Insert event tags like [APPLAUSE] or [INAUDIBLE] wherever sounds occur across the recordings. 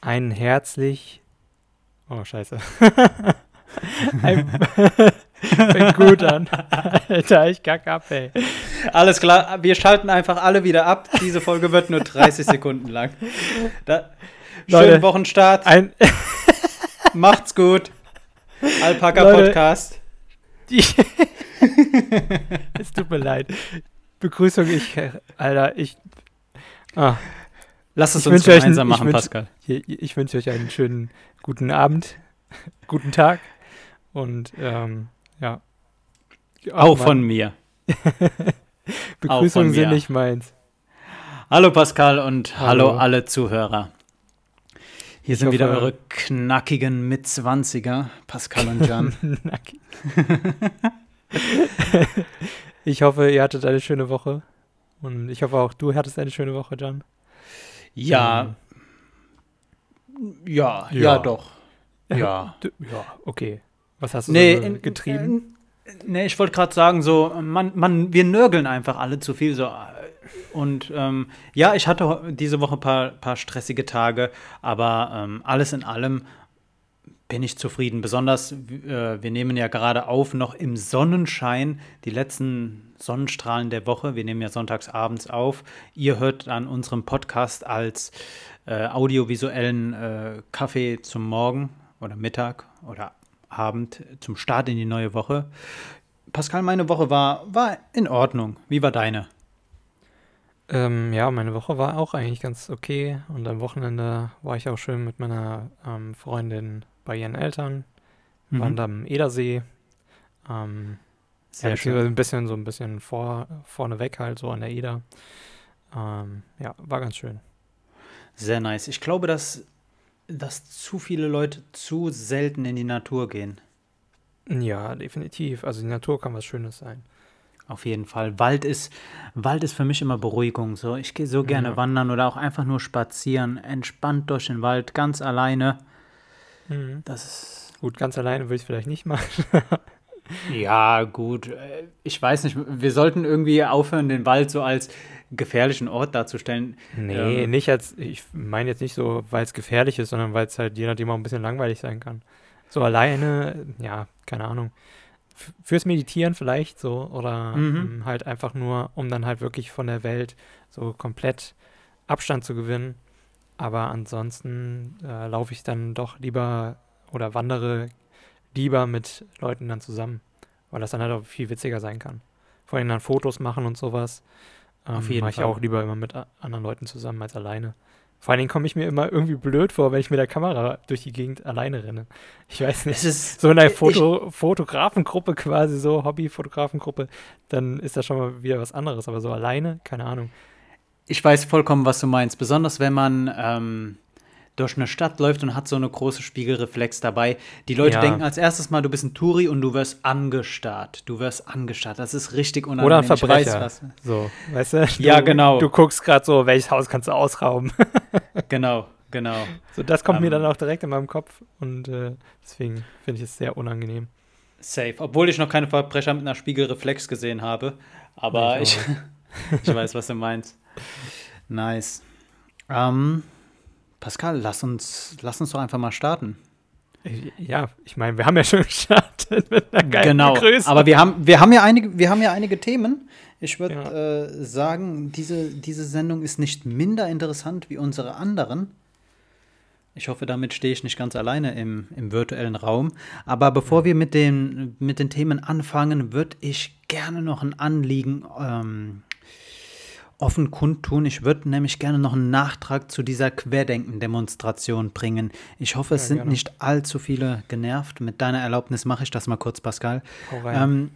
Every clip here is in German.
Ein herzlich. Oh, scheiße. [LAUGHS] Ein [LAUGHS] Fängt gut an. Alter, ich kack ab, ey. Alles klar, wir schalten einfach alle wieder ab. Diese Folge wird nur 30 [LAUGHS] Sekunden lang. Da, schönen Leute, Wochenstart. Ein. Macht's gut. Alpaka Leute. Podcast. Es tut mir leid. Begrüßung, ich. Alter, ich. Ah, Lass es Ich uns gemeinsam ein- ich machen, wünsch- Pascal. ich, ich wünsche euch einen schönen guten Abend, [LAUGHS] guten Tag und ähm, ja. Auch Mann, von mir. [LAUGHS] Begrüßungen sind nicht meins. Hallo Pascal und hallo, Hallo. alle Zuhörer. Hier Ich sind wieder eure knackigen Mitzwanziger, Pascal und Jan. [LAUGHS] Ich hoffe, ihr hattet eine schöne Woche. Und ich hoffe auch, du hattest eine schöne Woche, John. Ja, ja, ja, Ja. doch. Ja. Ja, okay. Was hast du Nee, so in- getrieben? äh, Nee, ich wollte gerade sagen, so, man, man, wir nörgeln einfach alle zu viel. So. Und ähm, ja, ich hatte diese Woche ein paar, paar stressige Tage, aber ähm, alles in allem bin ich zufrieden. Besonders, äh, wir nehmen ja gerade auf, noch im Sonnenschein, die letzten Sonnenstrahlen der Woche. Wir nehmen ja sonntags abends auf. Ihr hört an unserem Podcast als äh, audiovisuellen äh, Kaffee zum Morgen oder Mittag oder Abend zum Start in die neue Woche. Pascal, meine Woche war, war in Ordnung. Wie war deine? Ähm, ja, meine Woche war auch eigentlich ganz okay. Und am Wochenende war ich auch schön mit meiner ähm, Freundin bei ihren Eltern. Waren da am Edersee. Ähm, Sehr schön. ein bisschen so ein bisschen vor, vorneweg halt, so an der Eder. Ähm, ja, war ganz schön. Sehr nice. Ich glaube, dass, dass zu viele Leute zu selten in die Natur gehen. Ja, definitiv. Also die Natur kann was Schönes sein. Auf jeden Fall. Wald ist, Wald ist für mich immer Beruhigung. So, ich gehe so gerne Ja. wandern oder auch einfach nur spazieren, entspannt durch den Wald, ganz alleine. Das ist Gut, ganz alleine würde ich es vielleicht nicht machen. [LAUGHS] Ja, gut. äh, Ich weiß nicht, wir sollten irgendwie aufhören, den Wald so als gefährlichen Ort darzustellen. Nee, Ähm, nicht als, ich meine jetzt nicht so, weil es gefährlich ist, sondern weil es halt je nachdem auch ein bisschen langweilig sein kann. So alleine, ja, keine Ahnung. F fürs Meditieren vielleicht so oder Mhm. ähm, halt einfach nur, um dann halt wirklich von der Welt so komplett Abstand zu gewinnen. Aber ansonsten äh, laufe ich dann doch lieber oder wandere lieber mit Leuten dann zusammen, weil das dann halt auch viel witziger sein kann. Vor allem dann Fotos machen und sowas. Ähm, Auf jeden mache ich Fall. auch lieber immer mit anderen Leuten zusammen als alleine. Vor allen Dingen komme ich mir immer irgendwie blöd vor, wenn ich mit der Kamera durch die Gegend alleine renne. Ich weiß nicht. Ist So in einer Foto Fotografengruppe quasi, so Hobby-Fotografengruppe, dann ist das schon mal wieder was anderes. Aber so alleine, keine Ahnung. Ich weiß vollkommen, was du meinst. Besonders wenn man ähm, durch eine Stadt läuft und hat so eine große Spiegelreflex dabei. Die Leute Ja. denken als erstes mal, du bist ein Touri und du wirst angestarrt. Du wirst angestarrt. Das ist richtig unangenehm. Oder ein weiß, Verbrecher. was- So, weißt du? du Ja, genau. Du guckst gerade so, welches Haus kannst du ausrauben. [LAUGHS] Genau, genau. so, das kommt mir Ähm. dann auch direkt in meinem Kopf. Und äh, deswegen finde ich es sehr unangenehm. Safe. Obwohl ich noch keine Verbrecher mit einer Spiegelreflex gesehen habe. Aber ich ich, [LAUGHS] ich weiß, was du meinst. Nice. Ähm, Pascal, lass uns, lass uns doch einfach mal starten. Ja, ich meine, wir haben ja schon [LAUGHS] gestartet mit einer geilen genau. Begrüßung. Aber wir haben, wir haben ja einige, wir haben ja einige Themen. Ich würde Ja. äh, sagen, diese, diese Sendung ist nicht minder interessant wie unsere anderen. Ich hoffe, damit stehe ich nicht ganz alleine im, im virtuellen Raum. Aber bevor wir mit den, mit den Themen anfangen, würde ich gerne noch ein Anliegen ähm, offen kundtun. Ich würde nämlich gerne noch einen Nachtrag zu dieser Querdenken-Demonstration bringen. Ich hoffe, es Ja, sind gerne. nicht allzu viele genervt. Mit deiner Erlaubnis mache ich das mal kurz, Pascal. Ähm,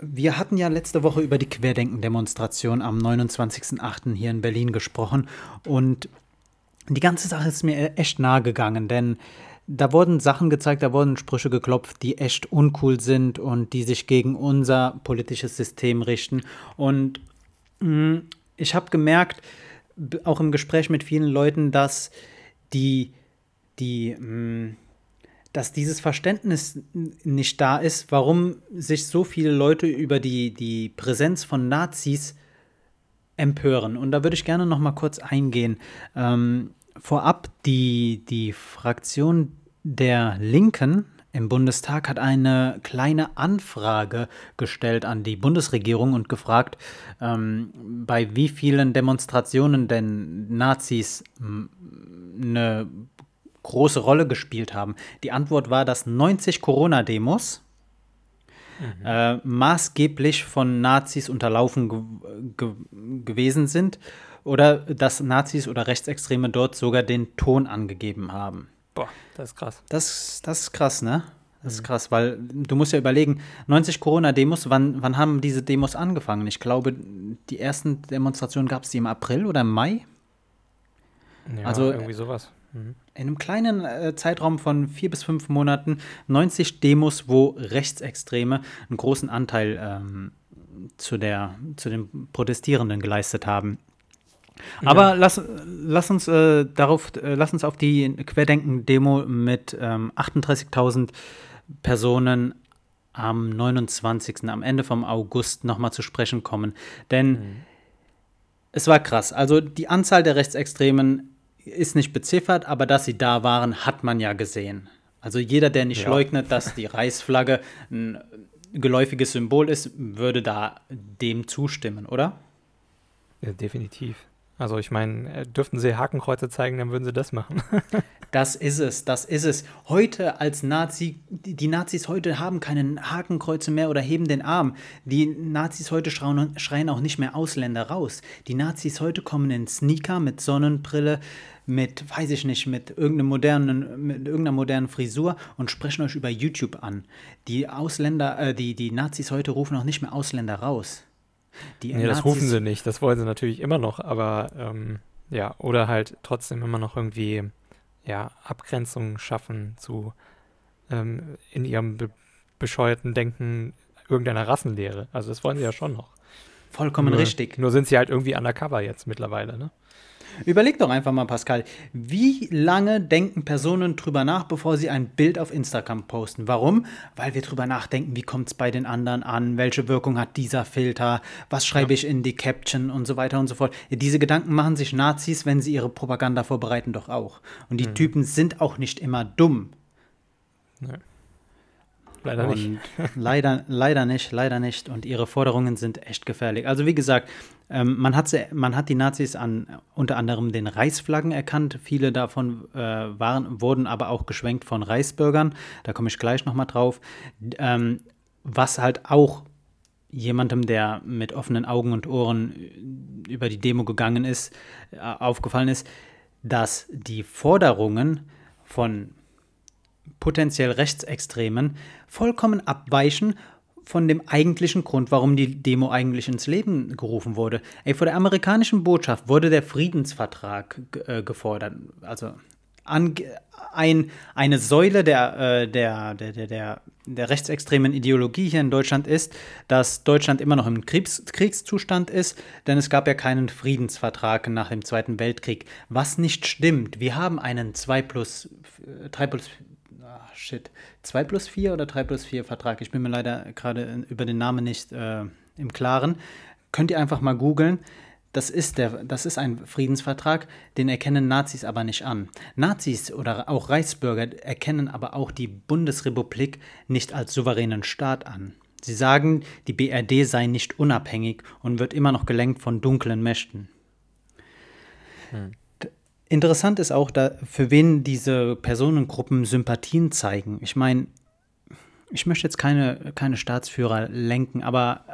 wir hatten ja letzte Woche über die Querdenken-Demonstration am 29.08. hier in Berlin gesprochen und die ganze Sache ist mir echt nahe gegangen, denn da wurden Sachen gezeigt, da wurden Sprüche geklopft, die echt uncool sind und die sich gegen unser politisches System richten. Und ich habe gemerkt, auch im Gespräch mit vielen Leuten, dass die, die, mh, dass dieses Verständnis nicht da ist, warum sich so viele Leute über die, die Präsenz von Nazis empören. Und da würde ich gerne noch mal kurz eingehen. Ähm, vorab, die, die Fraktion der Linken im Bundestag hat eine kleine Anfrage gestellt an die Bundesregierung und gefragt, ähm, bei wie vielen Demonstrationen denn Nazis eine große Rolle gespielt haben. Die Antwort war, dass 90 Corona-Demos mhm. äh, maßgeblich von Nazis unterlaufen ge ge gewesen sind oder dass Nazis oder Rechtsextreme dort sogar den Ton angegeben haben. Boah, das ist krass. Das, das ist krass, ne? Das ist mhm. krass, weil du musst ja überlegen, 90 Corona-Demos, wann, wann haben diese Demos angefangen? Ich glaube, die ersten Demonstrationen gab es die im April oder im Mai? Ja, also irgendwie sowas. Mhm. In einem kleinen äh, Zeitraum von vier bis fünf Monaten 90 Demos, wo Rechtsextreme einen großen Anteil ähm, zu, der, zu den Protestierenden geleistet haben. Aber ja. lass, lass, uns äh, darauf, äh, lass uns auf die Querdenken-Demo mit ähm, 38.000 Personen am 29. am Ende vom August nochmal zu sprechen kommen. Denn mhm. es war krass. Also die Anzahl der Rechtsextremen ist nicht beziffert, aber dass sie da waren, hat man ja gesehen. Also jeder, der nicht ja. leugnet, dass die Reichsflagge ein geläufiges Symbol ist, würde da dem zustimmen, oder? Ja, definitiv. Also ich meine, äh, dürften sie Hakenkreuze zeigen, dann würden sie das machen. [LAUGHS] das ist es, das ist es. Heute als Nazi, die Nazis heute haben keine Hakenkreuze mehr oder heben den Arm. Die Nazis heute schreien, schreien auch nicht mehr Ausländer raus. Die Nazis heute kommen in Sneaker mit Sonnenbrille, mit, weiß ich nicht, mit, irgendeiner modernen, mit irgendeiner modernen Frisur und sprechen euch über YouTube an. Die Ausländer, äh, die, die Nazis heute rufen auch nicht mehr Ausländer raus. Die nee, das rufen sie nicht, das wollen sie natürlich immer noch, aber ähm, ja, oder halt trotzdem immer noch irgendwie ja, Abgrenzung schaffen zu ähm, in ihrem be bescheuerten Denken irgendeiner Rassenlehre. Also das wollen sie ja schon noch. Vollkommen nur, richtig. Nur sind sie halt irgendwie undercover jetzt mittlerweile, ne? Überleg doch einfach mal, Pascal, wie lange denken Personen drüber nach, bevor sie ein Bild auf Instagram posten? Warum? Weil wir drüber nachdenken, wie kommt es bei den anderen an, welche Wirkung hat dieser Filter, was schreibe ja. ich in die Caption und so weiter und so fort. Diese Gedanken machen sich Nazis, wenn sie ihre Propaganda vorbereiten, doch auch. Und die mhm. Typen sind auch nicht immer dumm. Nee. Leider nicht. leider, leider nicht, leider nicht. Und ihre Forderungen sind echt gefährlich. Also wie gesagt, ähm, man, hat sie, man hat die Nazis an unter anderem den Reichsflaggen erkannt. Viele davon äh, waren, wurden aber auch geschwenkt von Reichsbürgern. Da komme ich gleich nochmal drauf. Ähm, was halt auch jemandem, der mit offenen Augen und Ohren über die Demo gegangen ist, äh, aufgefallen ist, dass die Forderungen von potenziell Rechtsextremen vollkommen abweichen von dem eigentlichen Grund, warum die Demo eigentlich ins Leben gerufen wurde. Ey, vor der amerikanischen Botschaft wurde der Friedensvertrag äh, gefordert. Also an, ein, eine Säule der, äh, der, der, der, der, rechtsextremen Ideologie hier in Deutschland ist, dass Deutschland immer noch im Kriegs Kriegszustand ist, denn es gab ja keinen Friedensvertrag nach dem Zweiten Weltkrieg. Was nicht stimmt, wir haben einen 2 plus, 3 plus ach shit, 2 plus 4 oder 3 plus 4 Vertrag. Ich bin mir leider gerade über den Namen nicht äh, im Klaren. Könnt ihr einfach mal googeln. Das ist, der, das ist ein Friedensvertrag, den erkennen Nazis aber nicht an. Nazis oder auch Reichsbürger erkennen aber auch die Bundesrepublik nicht als souveränen Staat an. Sie sagen, die BRD sei nicht unabhängig und wird immer noch gelenkt von dunklen Mächten. Hm. Interessant ist auch, da, für wen diese Personengruppen Sympathien zeigen. Ich meine, ich möchte jetzt keine, keine Staatsführer lenken, aber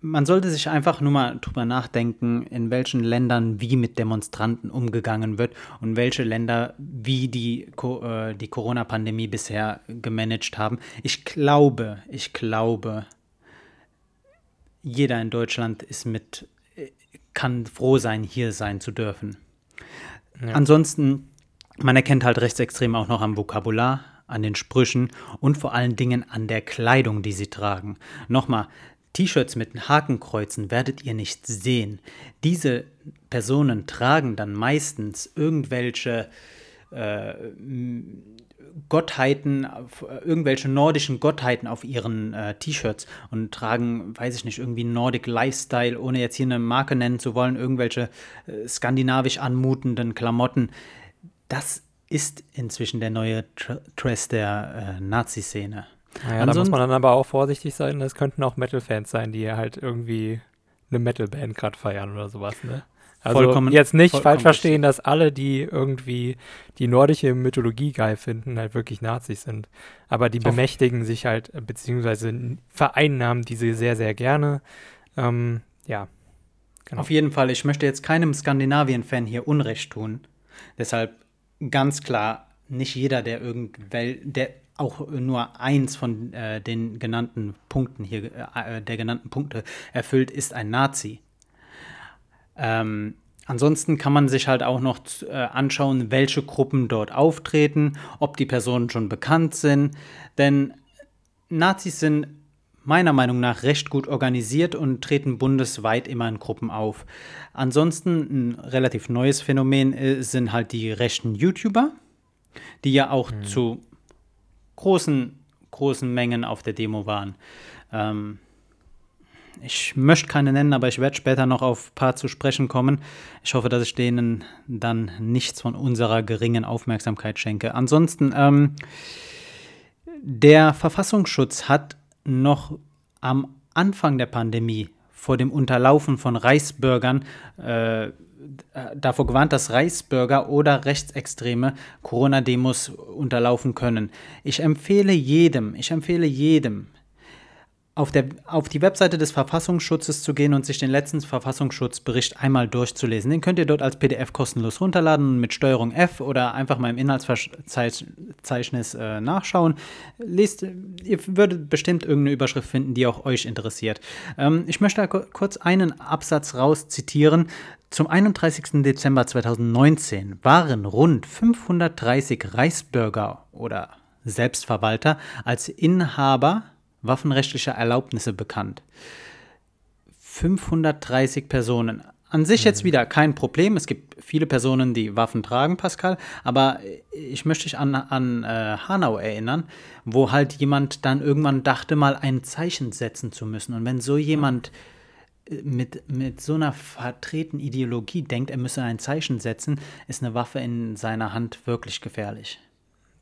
man sollte sich einfach nur mal drüber nachdenken, in welchen Ländern wie mit Demonstranten umgegangen wird und welche Länder wie die, äh, die Corona-Pandemie bisher gemanagt haben. Ich glaube, ich glaube, jeder in Deutschland ist mit, kann froh sein, hier sein zu dürfen. Ja. Ansonsten, man erkennt halt Rechtsextreme auch noch am Vokabular, an den Sprüchen und vor allen Dingen an der Kleidung, die sie tragen. Nochmal, T-Shirts mit Hakenkreuzen werdet ihr nicht sehen. Diese Personen tragen dann meistens irgendwelche äh, Gottheiten, irgendwelche nordischen Gottheiten auf ihren äh, T-Shirts und tragen, weiß ich nicht, irgendwie Nordic Lifestyle, ohne jetzt hier eine Marke nennen zu wollen, irgendwelche äh, skandinavisch anmutenden Klamotten. Das ist inzwischen der neue Dress der äh, Nazi-Szene. Naja, da muss man dann aber auch vorsichtig sein. Das könnten auch Metal-Fans sein, die halt irgendwie eine Metal-Band gerade feiern oder sowas, ne? Also vollkommen, jetzt nicht falsch verstehen, dass alle, die irgendwie die nordische Mythologie geil finden, halt wirklich Nazis sind. Aber die bemächtigen sich halt, beziehungsweise vereinnahmen diese sehr, sehr gerne. Ähm, ja. Genau. Auf jeden Fall, ich möchte jetzt keinem Skandinavien-Fan hier Unrecht tun. Deshalb ganz klar, nicht jeder, der irgendwel, der auch nur eins von äh, den genannten Punkten hier, äh, der genannten Punkte erfüllt, ist ein Nazi. Ähm, ansonsten kann man sich halt auch noch äh, anschauen, welche Gruppen dort auftreten, ob die Personen schon bekannt sind. Denn Nazis sind meiner Meinung nach recht gut organisiert und treten bundesweit immer in Gruppen auf. Ansonsten ein relativ neues Phänomen äh, sind halt die rechten YouTuber, die ja auch mhm. zu großen, großen Mengen auf der Demo waren. Ähm, ich möchte keine nennen, aber ich werde später noch auf ein paar zu sprechen kommen. Ich hoffe, dass ich denen dann nichts von unserer geringen Aufmerksamkeit schenke. Ansonsten, ähm, der Verfassungsschutz hat noch am Anfang der Pandemie vor dem Unterlaufen von Reichsbürgern äh, davor gewarnt, dass Reichsbürger oder Rechtsextreme Corona-Demos unterlaufen können. Ich empfehle jedem, ich empfehle jedem, auf, der, auf die Webseite des Verfassungsschutzes zu gehen und sich den letzten Verfassungsschutzbericht einmal durchzulesen. Den könnt ihr dort als PDF kostenlos runterladen und mit Steuerung F oder einfach mal im Inhaltsverzeichnis äh, nachschauen. Lest, ihr würdet bestimmt irgendeine Überschrift finden, die auch euch interessiert. Ähm, ich möchte kurz einen Absatz raus zitieren. Zum 31. Dezember 2019 waren rund 530 Reichsbürger oder Selbstverwalter als Inhaber waffenrechtlicher Erlaubnisse bekannt. 530 Personen. An sich jetzt mhm. wieder kein Problem. Es gibt viele Personen, die Waffen tragen, Pascal. Aber ich möchte dich an, an äh, Hanau erinnern, wo halt jemand dann irgendwann dachte, mal ein Zeichen setzen zu müssen. Und wenn so jemand äh, mit, mit so einer vertretenen Ideologie denkt, er müsse ein Zeichen setzen, ist eine Waffe in seiner Hand wirklich gefährlich.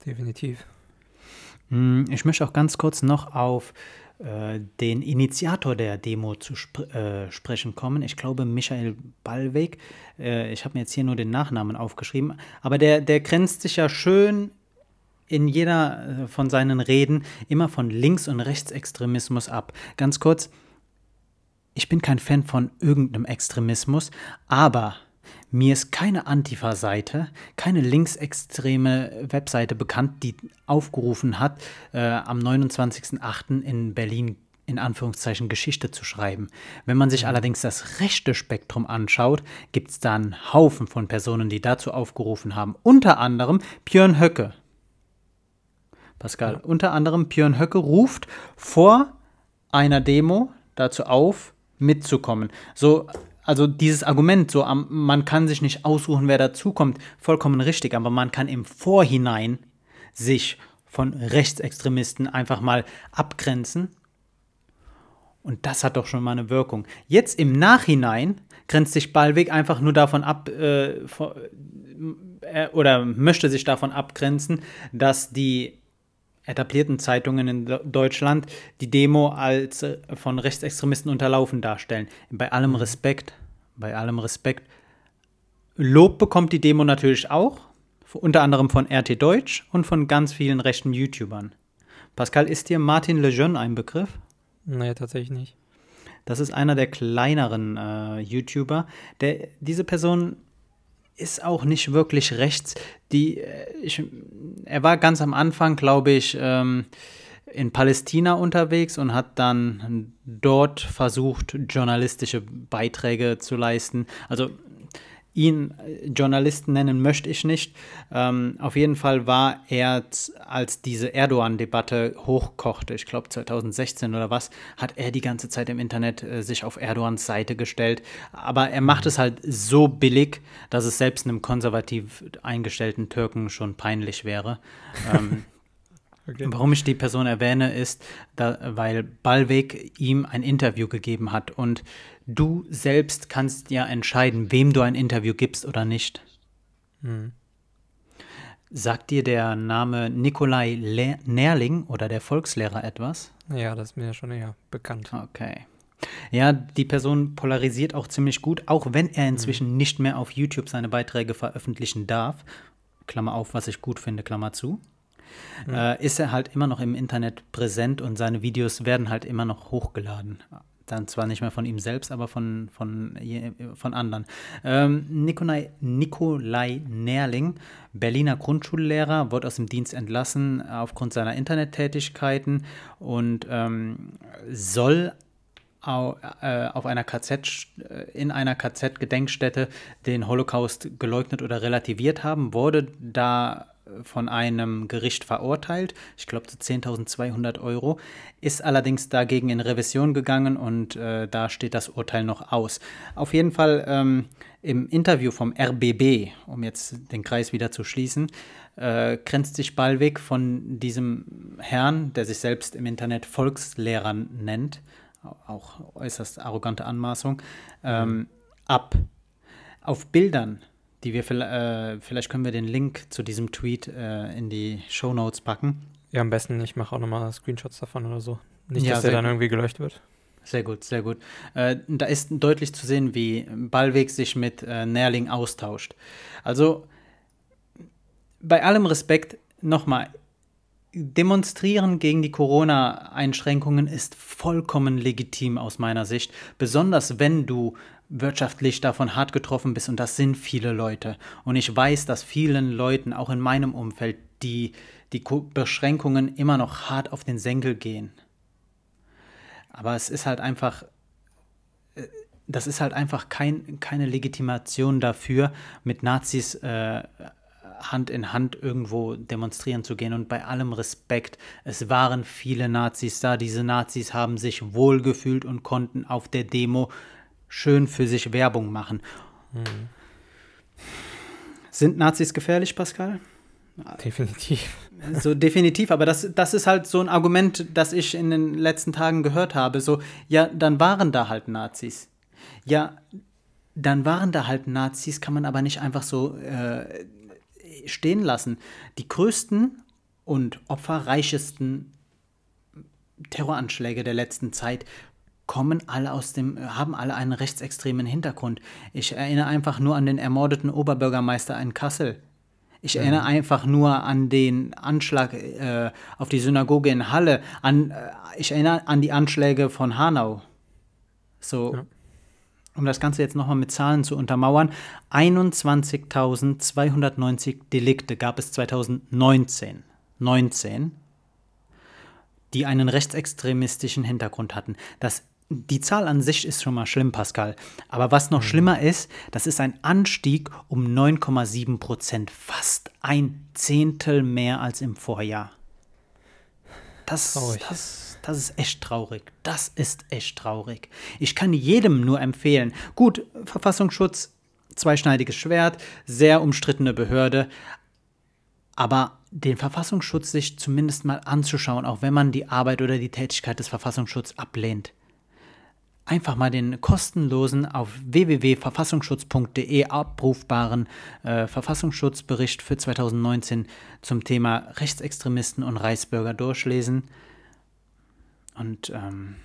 Definitiv. Hm, ich möchte auch ganz kurz noch auf äh, den Initiator der Demo zu sp äh, sprechen kommen. Ich glaube, Michael Ballweg. Äh, ich habe mir jetzt hier nur den Nachnamen aufgeschrieben. Aber der, der grenzt sich ja schön in jeder äh, von seinen Reden immer von Links- und Rechtsextremismus ab. Ganz kurz, ich bin kein Fan von irgendeinem Extremismus, aber mir ist keine Antifa-Seite, keine linksextreme Webseite bekannt, die aufgerufen hat, äh, am 29.08. in Berlin in Anführungszeichen Geschichte zu schreiben. Wenn man sich mhm. allerdings das rechte Spektrum anschaut, gibt es da einen Haufen von Personen, die dazu aufgerufen haben. Unter anderem Björn Höcke. Pascal, ja. unter anderem Björn Höcke ruft vor einer Demo dazu auf, mitzukommen. So also dieses Argument, so man kann sich nicht aussuchen, wer dazukommt, vollkommen richtig, aber man kann im Vorhinein sich von Rechtsextremisten einfach mal abgrenzen. Und das hat doch schon mal eine Wirkung. Jetzt im Nachhinein grenzt sich Ballweg einfach nur davon ab, äh, äh, oder möchte sich davon abgrenzen, dass die etablierten Zeitungen in Deutschland die Demo als äh, von Rechtsextremisten unterlaufen darstellen. Bei allem mhm. Respekt, bei allem Respekt. Lob bekommt die Demo natürlich auch, unter anderem von RT Deutsch und von ganz vielen rechten YouTubern. Pascal, ist dir Martin Lejeune ein Begriff? Nee, tatsächlich nicht. Das ist einer der kleineren äh, YouTuber. Der, diese Person ist auch nicht wirklich rechts. Die, äh, ich, er war ganz am Anfang, glaube ich, ähm, in Palästina unterwegs und hat dann dort versucht, journalistische Beiträge zu leisten. Also ihn äh, Journalisten nennen möchte ich nicht. Ähm, auf jeden Fall war er, als diese Erdogan-Debatte hochkochte, ich glaube 2016 oder was, hat er die ganze Zeit im Internet äh, sich auf Erdogans Seite gestellt. Aber er macht es halt so billig, dass es selbst einem konservativ eingestellten Türken schon peinlich wäre. ähm, [LAUGHS] Okay. Warum ich die Person erwähne, ist, da, weil Ballweg ihm ein Interview gegeben hat und du selbst kannst ja entscheiden, wem du ein Interview gibst oder nicht. Hm. Sagt dir der Name Nikolai Le Nerling oder der Volkslehrer etwas? Ja, das ist mir schon eher bekannt. Okay. Ja, die Person polarisiert auch ziemlich gut, auch wenn er inzwischen mhm. nicht mehr auf YouTube seine Beiträge veröffentlichen darf. Klammer auf, was ich gut finde, Klammer zu mhm. äh, ist er halt immer noch im Internet präsent und seine Videos werden halt immer noch hochgeladen. Dann zwar nicht mehr von ihm selbst, aber von, von, von anderen. Ähm, Nikolai, Nikolai Nerling, Berliner Grundschullehrer, wurde aus dem Dienst entlassen aufgrund seiner Internettätigkeiten und ähm, soll äh, auf einer KZ, äh, in einer KZ-Gedenkstätte den Holocaust geleugnet oder relativiert haben, wurde da von einem Gericht verurteilt, ich glaube zu 10.200 Euro, ist allerdings dagegen in Revision gegangen und äh, da steht das Urteil noch aus. Auf jeden Fall ähm, im Interview vom RBB, um jetzt den Kreis wieder zu schließen, äh, grenzt sich Ballweg von diesem Herrn, der sich selbst im Internet Volkslehrer nennt, auch äußerst arrogante Anmaßung, ähm, ab. Auf Bildern die wir äh, vielleicht können wir den Link zu diesem Tweet äh, in die Show Notes packen. Ja, am besten, ich mache auch nochmal Screenshots davon oder so. Nicht, ja, dass der dann irgendwie gelöscht wird. Sehr gut, sehr gut. Äh, da ist deutlich zu sehen, wie Ballweg sich mit äh, Nährling austauscht. Also bei allem Respekt nochmal, Demonstrieren gegen die Corona-Einschränkungen ist vollkommen legitim aus meiner Sicht, besonders wenn du wirtschaftlich davon hart getroffen bist und das sind viele Leute. Und ich weiß, dass vielen Leuten, auch in meinem Umfeld, die, die Beschränkungen immer noch hart auf den Senkel gehen. Aber es ist halt einfach, äh, das ist halt einfach kein, keine Legitimation dafür, mit Nazis äh, Hand in Hand irgendwo demonstrieren zu gehen. Und bei allem Respekt, es waren viele Nazis da. Diese Nazis haben sich wohlgefühlt und konnten auf der Demo schön für sich Werbung machen. Mhm. Sind Nazis gefährlich, Pascal? Definitiv. So definitiv, aber das, das ist halt so ein Argument, das ich in den letzten Tagen gehört habe. So, ja, dann waren da halt Nazis. Ja, dann waren da halt Nazis, kann man aber nicht einfach so äh, stehen lassen. Die größten und opferreichesten Terroranschläge der letzten Zeit kommen alle aus dem, haben alle einen rechtsextremen Hintergrund. Ich erinnere einfach nur an den ermordeten Oberbürgermeister in Kassel. Ich ja. erinnere einfach nur an den Anschlag äh, auf die Synagoge in Halle. An, äh, ich erinnere an die Anschläge von Hanau. So, ja um das Ganze jetzt nochmal mit Zahlen zu untermauern, 21.290 Delikte gab es 2019. 19, die einen rechtsextremistischen Hintergrund hatten. Das, die Zahl an sich ist schon mal schlimm, Pascal. Aber was noch mhm. schlimmer ist, das ist ein Anstieg um 9,7 Prozent. Fast ein Zehntel mehr als im Vorjahr. Das, das das ist echt traurig. Das ist echt traurig. Ich kann jedem nur empfehlen. Gut, Verfassungsschutz, zweischneidiges Schwert, sehr umstrittene Behörde. Aber den Verfassungsschutz sich zumindest mal anzuschauen, auch wenn man die Arbeit oder die Tätigkeit des Verfassungsschutzes ablehnt. Einfach mal den kostenlosen auf www.verfassungsschutz.de abrufbaren äh, Verfassungsschutzbericht für 2019 zum Thema Rechtsextremisten und Reichsbürger durchlesen. Und ähm,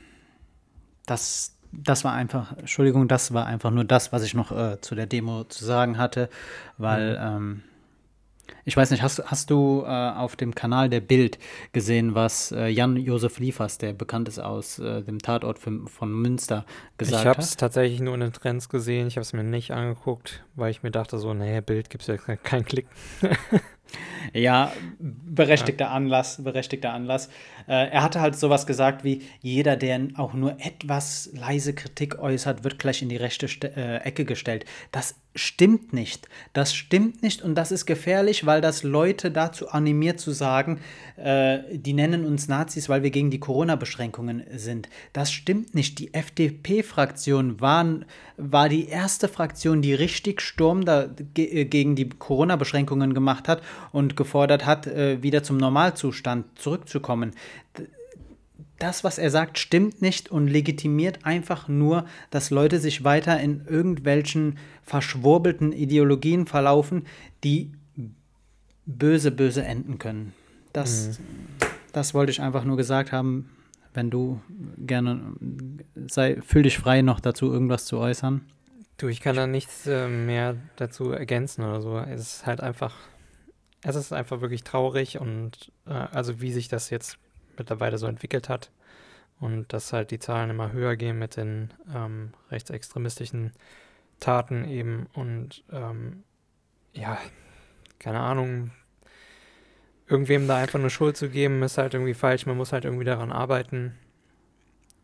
das, das war einfach, Entschuldigung, das war einfach nur das, was ich noch äh, zu der Demo zu sagen hatte, weil mhm. ähm, ich weiß nicht, hast, hast du äh, auf dem Kanal der Bild gesehen, was äh, Jan-Josef Liefers, der bekannt ist aus äh, dem Tatort von, von Münster, gesagt hat? Ich habe es tatsächlich nur in den Trends gesehen, ich habe es mir nicht angeguckt, weil ich mir dachte so, nee, Bild gibt es ja [LAUGHS] keinen Klick. Ja, berechtigter ja. Anlass, berechtigter Anlass. Äh, er hatte halt sowas gesagt wie, jeder, der auch nur etwas leise Kritik äußert, wird gleich in die rechte Ste äh, Ecke gestellt. Das stimmt nicht. Das stimmt nicht und das ist gefährlich, weil das Leute dazu animiert zu sagen, äh, die nennen uns Nazis, weil wir gegen die Corona-Beschränkungen sind. Das stimmt nicht. Die FDP-Fraktion war die erste Fraktion, die richtig Sturm da, ge äh, gegen die Corona-Beschränkungen gemacht hat und gefordert hat, äh, wieder zum Normalzustand zurückzukommen das, was er sagt, stimmt nicht und legitimiert einfach nur, dass Leute sich weiter in irgendwelchen verschwurbelten Ideologien verlaufen, die böse, böse enden können. Das, mhm. das wollte ich einfach nur gesagt haben. Wenn du gerne sei, fühl dich frei, noch dazu irgendwas zu äußern. Du, ich kann da nichts äh, mehr dazu ergänzen oder so. Es ist halt einfach, es ist einfach wirklich traurig und äh, also wie sich das jetzt mittlerweile so entwickelt hat und dass halt die Zahlen immer höher gehen mit den ähm, rechtsextremistischen Taten eben und ähm, ja, keine Ahnung, irgendwem da einfach eine Schuld zu geben, ist halt irgendwie falsch. Man muss halt irgendwie daran arbeiten.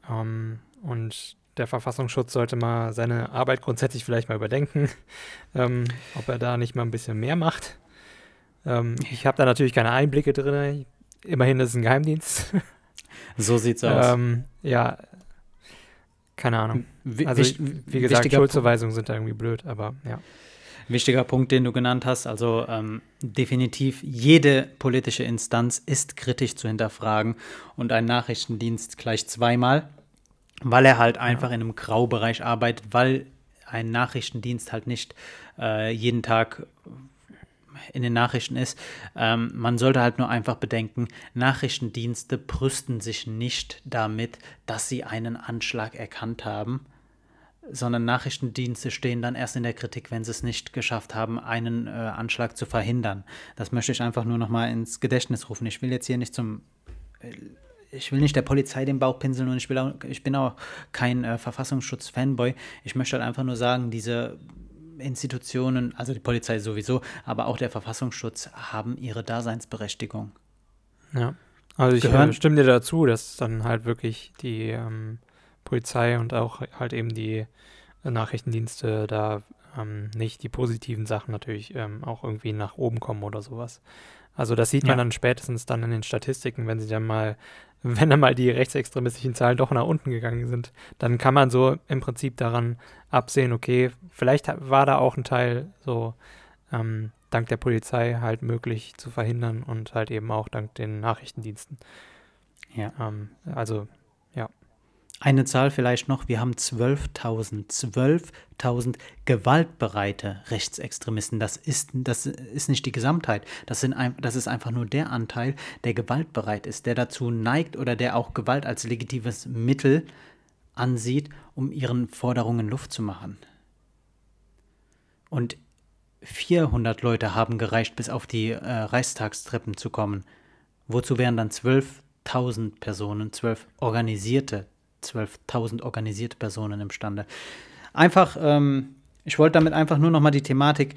Ähm, und der Verfassungsschutz sollte mal seine Arbeit grundsätzlich vielleicht mal überdenken, [LAUGHS] ähm, ob er da nicht mal ein bisschen mehr macht. Ähm, ich habe da natürlich keine Einblicke drin. Immerhin ist es ein Geheimdienst. [LAUGHS] So sieht's aus. Ähm, ja, keine Ahnung. Also, wie gesagt, Schuldzuweisungen sind da irgendwie blöd, aber ja. Wichtiger Punkt, den du genannt hast, also ähm, definitiv jede politische Instanz ist kritisch zu hinterfragen und ein Nachrichtendienst gleich zweimal, weil er halt einfach ja. in einem Graubereich arbeitet, weil ein Nachrichtendienst halt nicht äh, jeden Tag in den Nachrichten ist. Ähm, man sollte halt nur einfach bedenken, Nachrichtendienste brüsten sich nicht damit, dass sie einen Anschlag erkannt haben, sondern Nachrichtendienste stehen dann erst in der Kritik, wenn sie es nicht geschafft haben, einen äh, Anschlag zu verhindern. Das möchte ich einfach nur noch mal ins Gedächtnis rufen. Ich will jetzt hier nicht zum äh, ich will nicht der Polizei den Bauch pinseln und ich, auch, ich bin auch kein äh, Verfassungsschutz-Fanboy. Ich möchte halt einfach nur sagen, diese Institutionen, also die Polizei sowieso, aber auch der Verfassungsschutz haben ihre Daseinsberechtigung. Ja, also ich Gehören, stimme dir dazu, dass dann halt wirklich die ähm, Polizei und auch halt eben die Nachrichtendienste da ähm, nicht die positiven Sachen natürlich ähm, auch irgendwie nach oben kommen oder sowas. Also das sieht man ja. dann spätestens dann in den Statistiken, wenn sie dann mal [LAUGHS] wenn dann mal die rechtsextremistischen Zahlen doch nach unten gegangen sind, dann kann man so im Prinzip daran absehen, okay, vielleicht war da auch ein Teil so ähm, dank der Polizei halt möglich zu verhindern und halt eben auch dank den Nachrichtendiensten. Ja. Ähm, also eine Zahl vielleicht noch, wir haben 12.000, 12.000 gewaltbereite Rechtsextremisten. Das ist, das ist nicht die Gesamtheit, das, sind das ist einfach nur der Anteil, der gewaltbereit ist, der dazu neigt oder der auch Gewalt als legitimes Mittel ansieht, um ihren Forderungen Luft zu machen. Und 400 Leute haben gereicht, bis auf die äh, Reichstagstreppen zu kommen. Wozu wären dann 12.000 Personen, 12 organisierte 12.000 organisierte Personen imstande. Einfach, ähm, ich wollte damit einfach nur nochmal die Thematik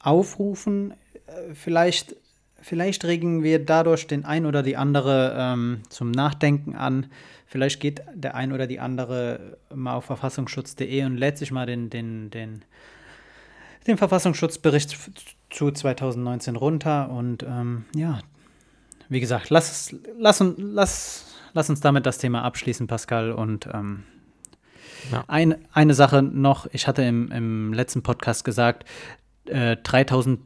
aufrufen. Äh, vielleicht, vielleicht regen wir dadurch den ein oder die andere ähm, zum Nachdenken an. Vielleicht geht der ein oder die andere mal auf verfassungsschutz.de und lädt sich mal den, den, den, den Verfassungsschutzbericht zu 2019 runter. Und ähm, ja, wie gesagt, lass, lass, lass, lass uns damit das Thema abschließen, Pascal. Und ähm, ja. ein, eine Sache noch, ich hatte im, im letzten Podcast gesagt, äh, 3000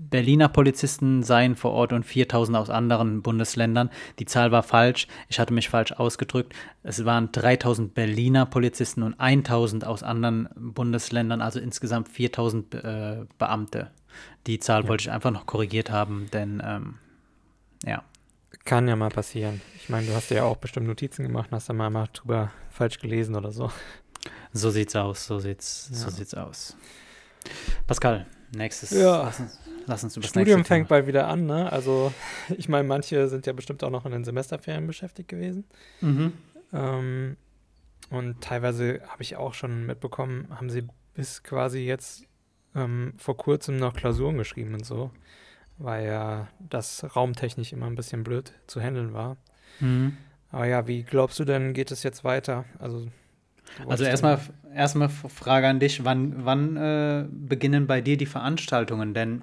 Berliner Polizisten seien vor Ort und 4000 aus anderen Bundesländern. Die Zahl war falsch. Ich hatte mich falsch ausgedrückt. Es waren 3000 Berliner Polizisten und 1000 aus anderen Bundesländern, also insgesamt 4000 äh, Beamte. Die Zahl ja. wollte ich einfach noch korrigiert haben, denn ähm, ja. Kann ja mal passieren. Ich meine, du hast ja auch bestimmt Notizen gemacht und hast da mal, mal drüber falsch gelesen oder so. So sieht's aus, so sieht's, ja. so sieht's aus. Pascal, nächstes. Ja. Lass uns, lass uns über das Studium fängt bald wieder an, ne? Also, ich meine, manche sind ja bestimmt auch noch in den Semesterferien beschäftigt gewesen. Mhm. Ähm, und teilweise habe ich auch schon mitbekommen, haben sie bis quasi jetzt ähm, vor kurzem noch Klausuren geschrieben und so weil ja das raumtechnisch immer ein bisschen blöd zu handeln war. Mhm. Aber ja, wie glaubst du denn, geht es jetzt weiter? Also Also erstmal erstmal Frage an dich, wann, wann äh, beginnen bei dir die Veranstaltungen? Denn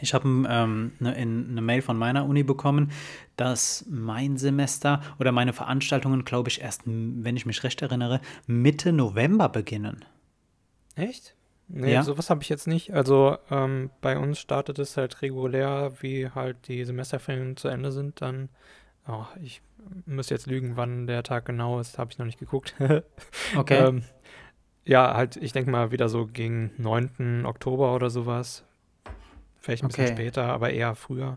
ich habe ähm, eine, eine Mail von meiner Uni bekommen, dass mein Semester oder meine Veranstaltungen, glaube ich, erst, wenn ich mich recht erinnere, Mitte November beginnen. Echt? Nee, ja. sowas habe ich jetzt nicht. Also ähm, bei uns startet es halt regulär, wie halt die Semesterferien zu Ende sind. Dann, oh, ich müsste jetzt lügen, wann der Tag genau ist, habe ich noch nicht geguckt. [LAUGHS] okay. ähm, ja, halt, ich denke mal wieder so gegen 9. Oktober oder sowas. Vielleicht ein bisschen okay. später, aber eher früher.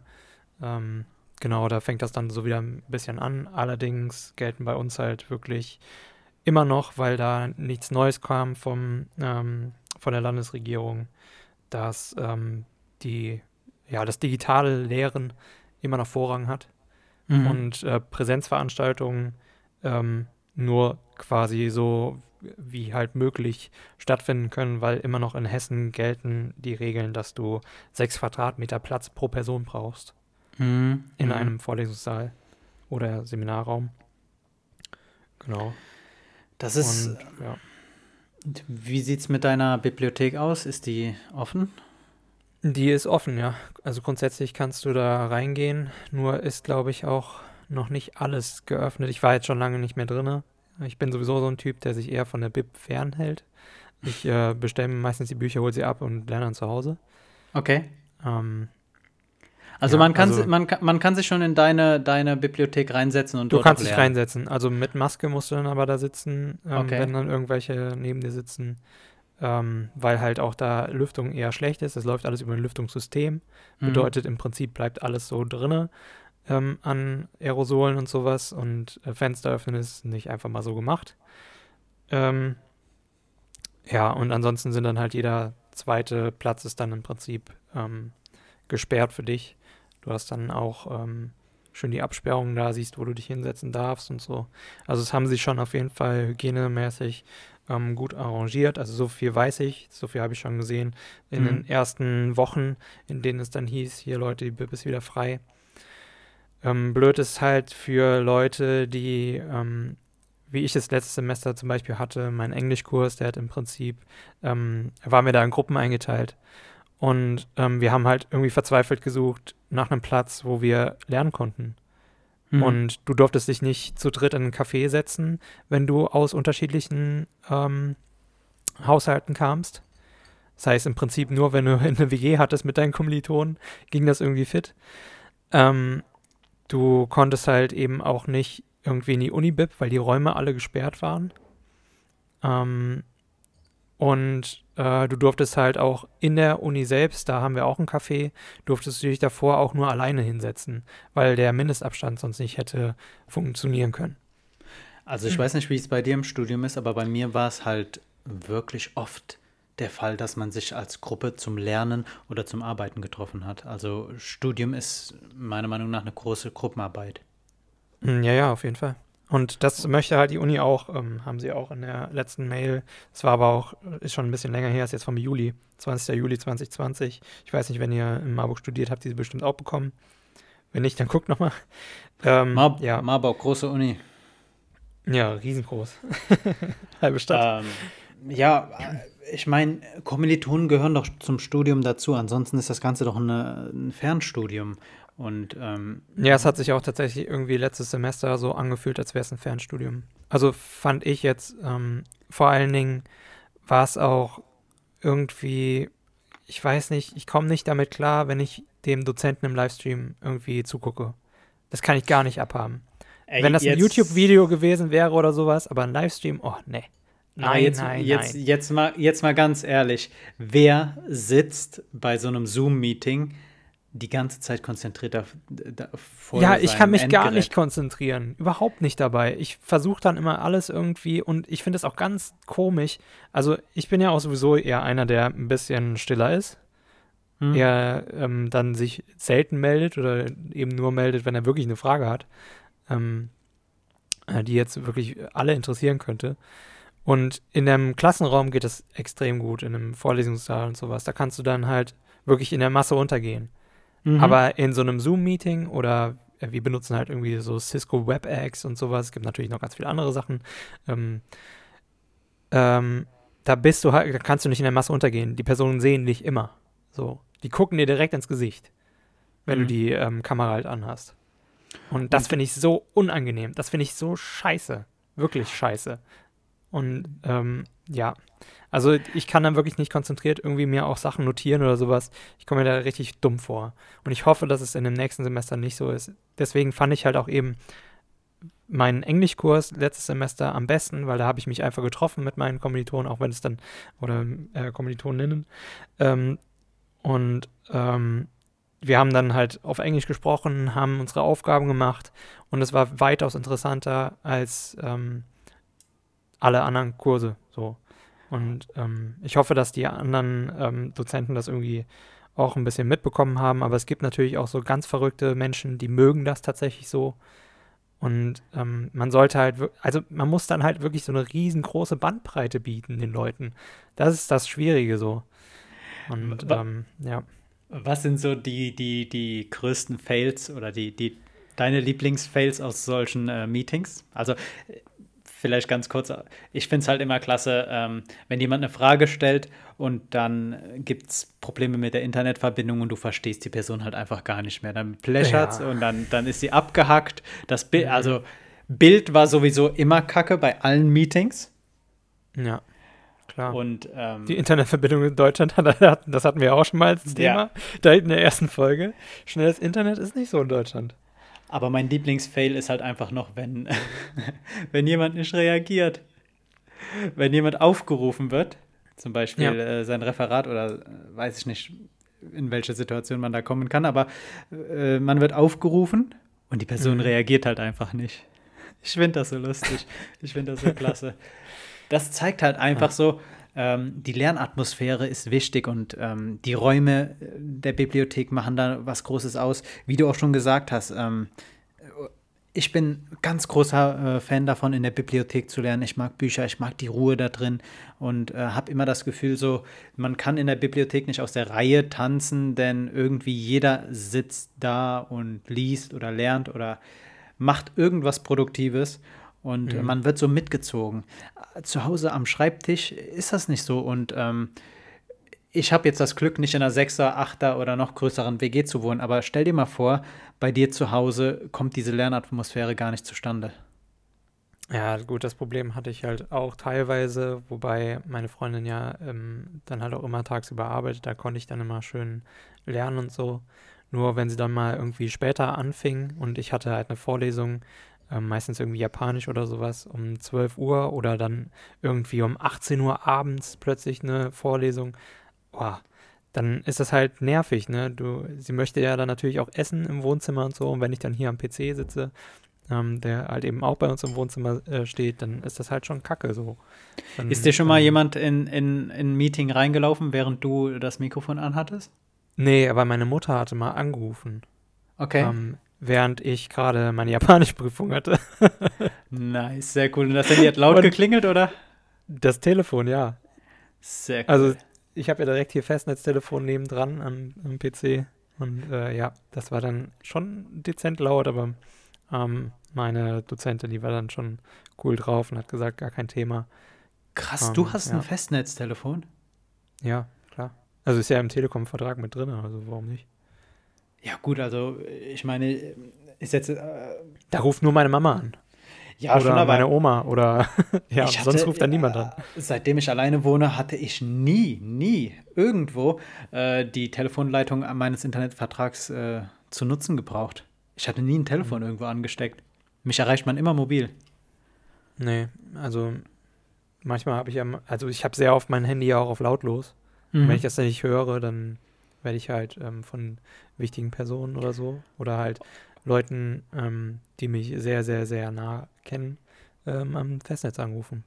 Ähm, genau, da fängt das dann so wieder ein bisschen an. Allerdings gelten bei uns halt wirklich immer noch, weil da nichts Neues kam vom, ähm, von der Landesregierung, dass ähm, die, ja, das digitale Lehren immer noch Vorrang hat mhm. und äh, Präsenzveranstaltungen ähm, nur quasi so wie halt möglich stattfinden können, weil immer noch in Hessen gelten die Regeln, dass du sechs Quadratmeter Platz pro Person brauchst mhm. in mhm. einem Vorlesungssaal oder Seminarraum. Genau. Das ist. Und, ja. Wie sieht es mit deiner Bibliothek aus? Ist die offen? Die ist offen, ja. Also grundsätzlich kannst du da reingehen, nur ist, glaube ich, auch noch nicht alles geöffnet. Ich war jetzt schon lange nicht mehr drin. Ich bin sowieso so ein Typ, der sich eher von der Bib fernhält. Ich äh, bestelle meistens die Bücher, hole sie ab und lerne dann zu Hause. Okay. Ähm, also, ja, man, kann, also man, man kann sich schon in deine, deine Bibliothek reinsetzen und Du kannst dich reinsetzen. Also mit Maske musst du dann aber da sitzen, ähm, okay. wenn dann irgendwelche neben dir sitzen, ähm, weil halt auch da Lüftung eher schlecht ist. Es läuft alles über ein Lüftungssystem. Mhm. Bedeutet im Prinzip bleibt alles so drinne ähm, an Aerosolen und sowas und äh, Fenster öffnen ist nicht einfach mal so gemacht. Ähm, ja, und ansonsten sind dann halt jeder zweite Platz ist dann im Prinzip ähm, gesperrt für dich. Du hast dann auch ähm, schön die Absperrungen da, siehst, wo du dich hinsetzen darfst und so. Also es haben sie schon auf jeden Fall hygienemäßig ähm, gut arrangiert. Also so viel weiß ich, so viel habe ich schon gesehen in mhm. den ersten Wochen, in denen es dann hieß, hier Leute, die Bib ist wieder frei. Ähm, blöd ist halt für Leute, die, ähm, wie ich es letztes Semester zum Beispiel hatte, mein Englischkurs, der hat im Prinzip, ähm, war mir da in Gruppen eingeteilt. Und ähm, wir haben halt irgendwie verzweifelt gesucht nach einem Platz, wo wir lernen konnten. Mhm. Und du durftest dich nicht zu dritt in einen Café setzen, wenn du aus unterschiedlichen ähm, Haushalten kamst. Das heißt im Prinzip nur, wenn du [LAUGHS] eine WG hattest mit deinen Kommilitonen, ging das irgendwie fit. Ähm, Du konntest halt eben auch nicht irgendwie in die Unibib, weil die Räume alle gesperrt waren. Ähm, und äh, du durftest halt auch in der Uni selbst, da haben wir auch ein Café, durftest du dich davor auch nur alleine hinsetzen, weil der Mindestabstand sonst nicht hätte funktionieren können. Also ich weiß nicht, wie es bei dir im Studium ist, aber bei mir war es halt wirklich oft der Fall, dass man sich als Gruppe zum Lernen oder zum Arbeiten getroffen hat. Also Studium ist meiner Meinung nach eine große Gruppenarbeit. Hm, ja, ja, auf jeden Fall. Und das möchte halt die Uni auch, ähm, haben sie auch in der letzten Mail. Es war aber auch, ist schon ein bisschen länger her, ist jetzt vom Juli, 20. Juli 2020. Ich weiß nicht, wenn ihr in Marburg studiert habt, die sie bestimmt auch bekommen. Wenn nicht, dann guckt nochmal. Ähm, Mar ja. Marburg, große Uni. Ja, riesengroß. [LAUGHS] Halbe Stadt. Ähm, ja, ich meine, Kommilitonen gehören doch zum Studium dazu. Ansonsten ist das Ganze doch eine, ein Fernstudium. Und ähm, ja, es hat sich auch tatsächlich irgendwie letztes Semester so angefühlt, als wäre es ein Fernstudium. Also fand ich jetzt ähm, vor allen Dingen war es auch irgendwie, ich weiß nicht, ich komme nicht damit klar, wenn ich dem Dozenten im Livestream irgendwie zugucke. Das kann ich gar nicht abhaben. Ey, wenn das ein YouTube-Video gewesen wäre oder sowas, aber ein Livestream, oh nee. Nein, jetzt, nein, jetzt, nein. Jetzt, mal, jetzt mal ganz ehrlich. Wer sitzt bei so einem Zoom-Meeting die ganze Zeit konzentriert auf, vor Ja, ich kann mich Endgerät? gar nicht konzentrieren. Überhaupt nicht dabei. Ich versuche dann immer alles irgendwie und ich finde es auch ganz komisch. Also, ich bin ja auch sowieso eher einer, der ein bisschen stiller ist. Hm. Er ähm, dann sich selten meldet oder eben nur meldet, wenn er wirklich eine Frage hat, ähm, äh, die jetzt wirklich alle interessieren könnte. Und in einem Klassenraum geht es extrem gut, in einem Vorlesungssaal und sowas. Da kannst du dann halt wirklich in der Masse untergehen. Mhm. Aber in so einem Zoom-Meeting oder äh, wir benutzen halt irgendwie so Cisco WebEx und sowas, es gibt natürlich noch ganz viele andere Sachen. Ähm, ähm, da bist du halt, da kannst du nicht in der Masse untergehen. Die Personen sehen dich immer. So. Die gucken dir direkt ins Gesicht, wenn Mhm. du die ähm, Kamera halt anhast. Und das finde ich so unangenehm. Das finde ich so scheiße. Wirklich scheiße. Und ähm, ja, also ich kann dann wirklich nicht konzentriert irgendwie mir auch Sachen notieren oder sowas. Ich komme mir da richtig dumm vor. Und ich hoffe, dass es in dem nächsten Semester nicht so ist. Deswegen fand ich halt auch eben meinen Englischkurs letztes Semester am besten, weil da habe ich mich einfach getroffen mit meinen Kommilitonen, auch wenn es dann, oder äh, Kommilitoninnen. Ähm, und ähm, wir haben dann halt auf Englisch gesprochen, haben unsere Aufgaben gemacht und es war weitaus interessanter als ähm, alle anderen Kurse. So. Und ähm, ich hoffe, dass die anderen ähm, Dozenten das irgendwie auch ein bisschen mitbekommen haben, aber es gibt natürlich auch so ganz verrückte Menschen, die mögen das tatsächlich so. Und ähm, man sollte halt, also man muss dann halt wirklich so eine riesengroße Bandbreite bieten den Leuten. Das ist das Schwierige so. Und Wa- ähm, ja. Was sind so die, die, die größten Fails oder die, die deine Lieblingsfails aus solchen äh, Meetings? Also vielleicht ganz kurz, ich finde es halt immer klasse, ähm, wenn jemand eine Frage stellt und dann gibt es Probleme mit der Internetverbindung und du verstehst die Person halt einfach gar nicht mehr. Dann pläschert's Ja. und dann, dann ist sie abgehackt. Das Bild, Mhm. also Bild war sowieso immer kacke bei allen Meetings. Ja, klar. Und ähm, die Internetverbindung in Deutschland, das hatten wir auch schon mal als Ja. Thema, da in der ersten Folge. Schnelles Internet ist nicht so in Deutschland. Aber mein Lieblingsfail ist halt einfach noch, wenn, [LAUGHS] wenn jemand nicht reagiert. Wenn jemand aufgerufen wird, zum Beispiel Ja. äh, sein Referat oder äh, weiß ich nicht, in welche Situation man da kommen kann, aber äh, man wird aufgerufen und die Person Mhm. reagiert halt einfach nicht. Ich finde das so lustig. Ich finde das so klasse. Das zeigt halt einfach so, ähm, die Lernatmosphäre ist wichtig und ähm, die Räume äh, der Bibliothek machen da was Großes aus. Wie du auch schon gesagt hast, ähm, ich bin ganz großer äh, Fan davon, in der Bibliothek zu lernen. Ich mag Bücher, ich mag die Ruhe da drin und äh, habe immer das Gefühl, so, man kann in der Bibliothek nicht aus der Reihe tanzen, denn irgendwie jeder sitzt da und liest oder lernt oder macht irgendwas Produktives und äh, Mhm. man wird so mitgezogen. Äh, Zu Hause am Schreibtisch ist das nicht so und ähm, ich habe jetzt das Glück, nicht in einer Sechser, Achter oder noch größeren WG zu wohnen, aber stell dir mal vor, bei dir zu Hause kommt diese Lernatmosphäre gar nicht zustande. Ja, gut, das Problem hatte ich halt auch teilweise, wobei meine Freundin ja ähm, dann halt auch immer tagsüber arbeitet, da konnte ich dann immer schön lernen und so. Nur wenn sie dann mal irgendwie später anfing und ich hatte halt eine Vorlesung, ähm, meistens irgendwie Japanisch oder sowas, um 12 Uhr oder dann irgendwie um 18 Uhr abends plötzlich eine Vorlesung, boah, dann ist das halt nervig, ne? Du, sie möchte ja dann natürlich auch essen im Wohnzimmer und so und wenn ich dann hier am PC sitze, ähm, der halt eben auch bei uns im Wohnzimmer äh, steht, dann ist das halt schon kacke so. Dann, Ist dir schon mal ähm, jemand in, in, in ein Meeting reingelaufen, während du das Mikrofon anhattest? Nee, aber meine Mutter hatte mal angerufen, Okay. ähm, während ich gerade meine Japanischprüfung hatte. [LAUGHS] nice, sehr cool. Und das Handy hat laut Und- geklingelt, oder? Das Telefon, ja. Sehr cool. Also ich habe ja direkt hier Festnetztelefon nebendran am, am PC und äh, ja, das war dann schon dezent laut, aber ähm, meine Dozentin, die war dann schon cool drauf und hat gesagt, gar kein Thema. Krass, ähm, du hast ja. ein Festnetztelefon? Ja, klar. Also ist ja im Telekom-Vertrag mit drin, also warum nicht? Ja, gut, also ich meine, ist jetzt. Äh, Da ruft nur meine Mama an. ja, oder meine Oma oder [LAUGHS] ja, Ich sonst hatte, ruft da niemand an. äh, Seitdem ich alleine wohne, hatte ich nie, nie irgendwo äh, die Telefonleitung meines Internetvertrags äh, zu nutzen gebraucht. Ich hatte nie ein Mhm. Telefon irgendwo angesteckt. Mich erreicht man immer mobil. Nee, also manchmal habe ich ja, also ich habe sehr oft mein Handy ja auch auf lautlos. Mhm. wenn ich das dann nicht höre, dann werde ich halt ähm, von wichtigen Personen oder so oder halt Leuten, ähm, die mich sehr, sehr, sehr nah kennen, ähm, am Festnetz anrufen.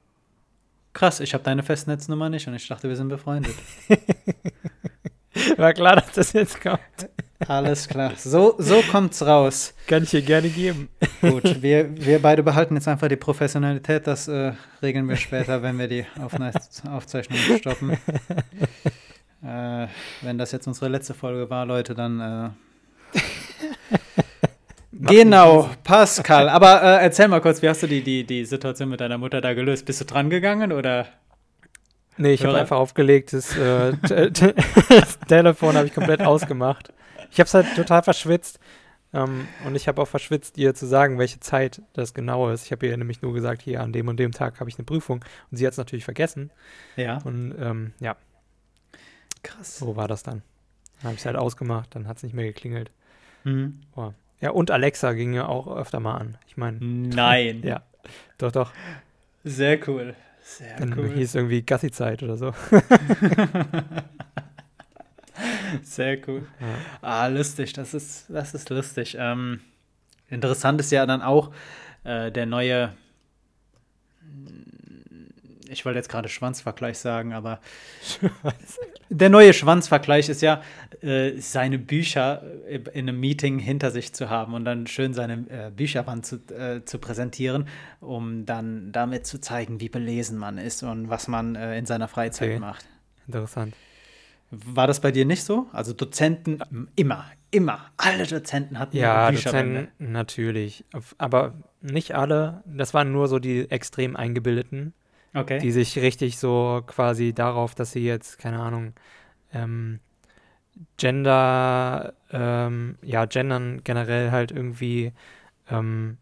Krass, ich habe deine Festnetznummer nicht und ich dachte, wir sind befreundet. [LAUGHS] War klar, dass das jetzt kommt. Alles klar. So, so kommt's raus. Kann ich dir gerne geben. Gut, wir, wir beide behalten jetzt einfach die Professionalität. Das äh, regeln wir später, wenn wir die Aufne Aufzeichnung stoppen. Äh, wenn das jetzt unsere letzte Folge war, Leute, dann. Äh, [LAUGHS] genau, Pascal. Aber äh, erzähl mal kurz, wie hast du die, die, die Situation mit deiner Mutter da gelöst? Bist du dran gegangen oder? Nee, ich habe einfach aufgelegt. Das, äh, [LAUGHS] das Telefon habe ich komplett ausgemacht. Ich habe es halt total verschwitzt. Ähm, und ich habe auch verschwitzt, ihr zu sagen, welche Zeit das genau ist. Ich habe ihr nämlich nur gesagt, hier an dem und dem Tag habe ich eine Prüfung. Und sie hat es natürlich vergessen. Ja. Und ähm, ja, Krass. so war das dann. Dann habe ich es halt ausgemacht, dann hat es nicht mehr geklingelt. Mhm. Ja, und Alexa ging ja auch öfter mal an. Ich meine, Nein. [LAUGHS] ja, doch, doch. Sehr cool. Sehr Dann cool. hieß irgendwie Gassi-Zeit oder so. [LAUGHS] Sehr cool. Ja. Ah, lustig, das ist, das ist lustig. Ähm, interessant ist ja dann auch äh, der neue, ich wollte jetzt gerade Schwanzvergleich sagen, aber der neue Schwanzvergleich ist ja, äh, seine Bücher in einem Meeting hinter sich zu haben und dann schön seine äh, Bücherwand zu, äh, zu präsentieren, um dann damit zu zeigen, wie belesen man ist und was man äh, in seiner Freizeit Okay. macht. Interessant. War das bei dir nicht so? Also Dozenten immer, immer. Alle Dozenten hatten Ja, Bücherwände. Dozenten, natürlich. Aber nicht alle. Das waren nur so die extrem Eingebildeten, Okay. die sich richtig so quasi darauf, dass sie jetzt, keine Ahnung, ähm, Gender, ähm, ja, Gendern generell halt irgendwie ähm,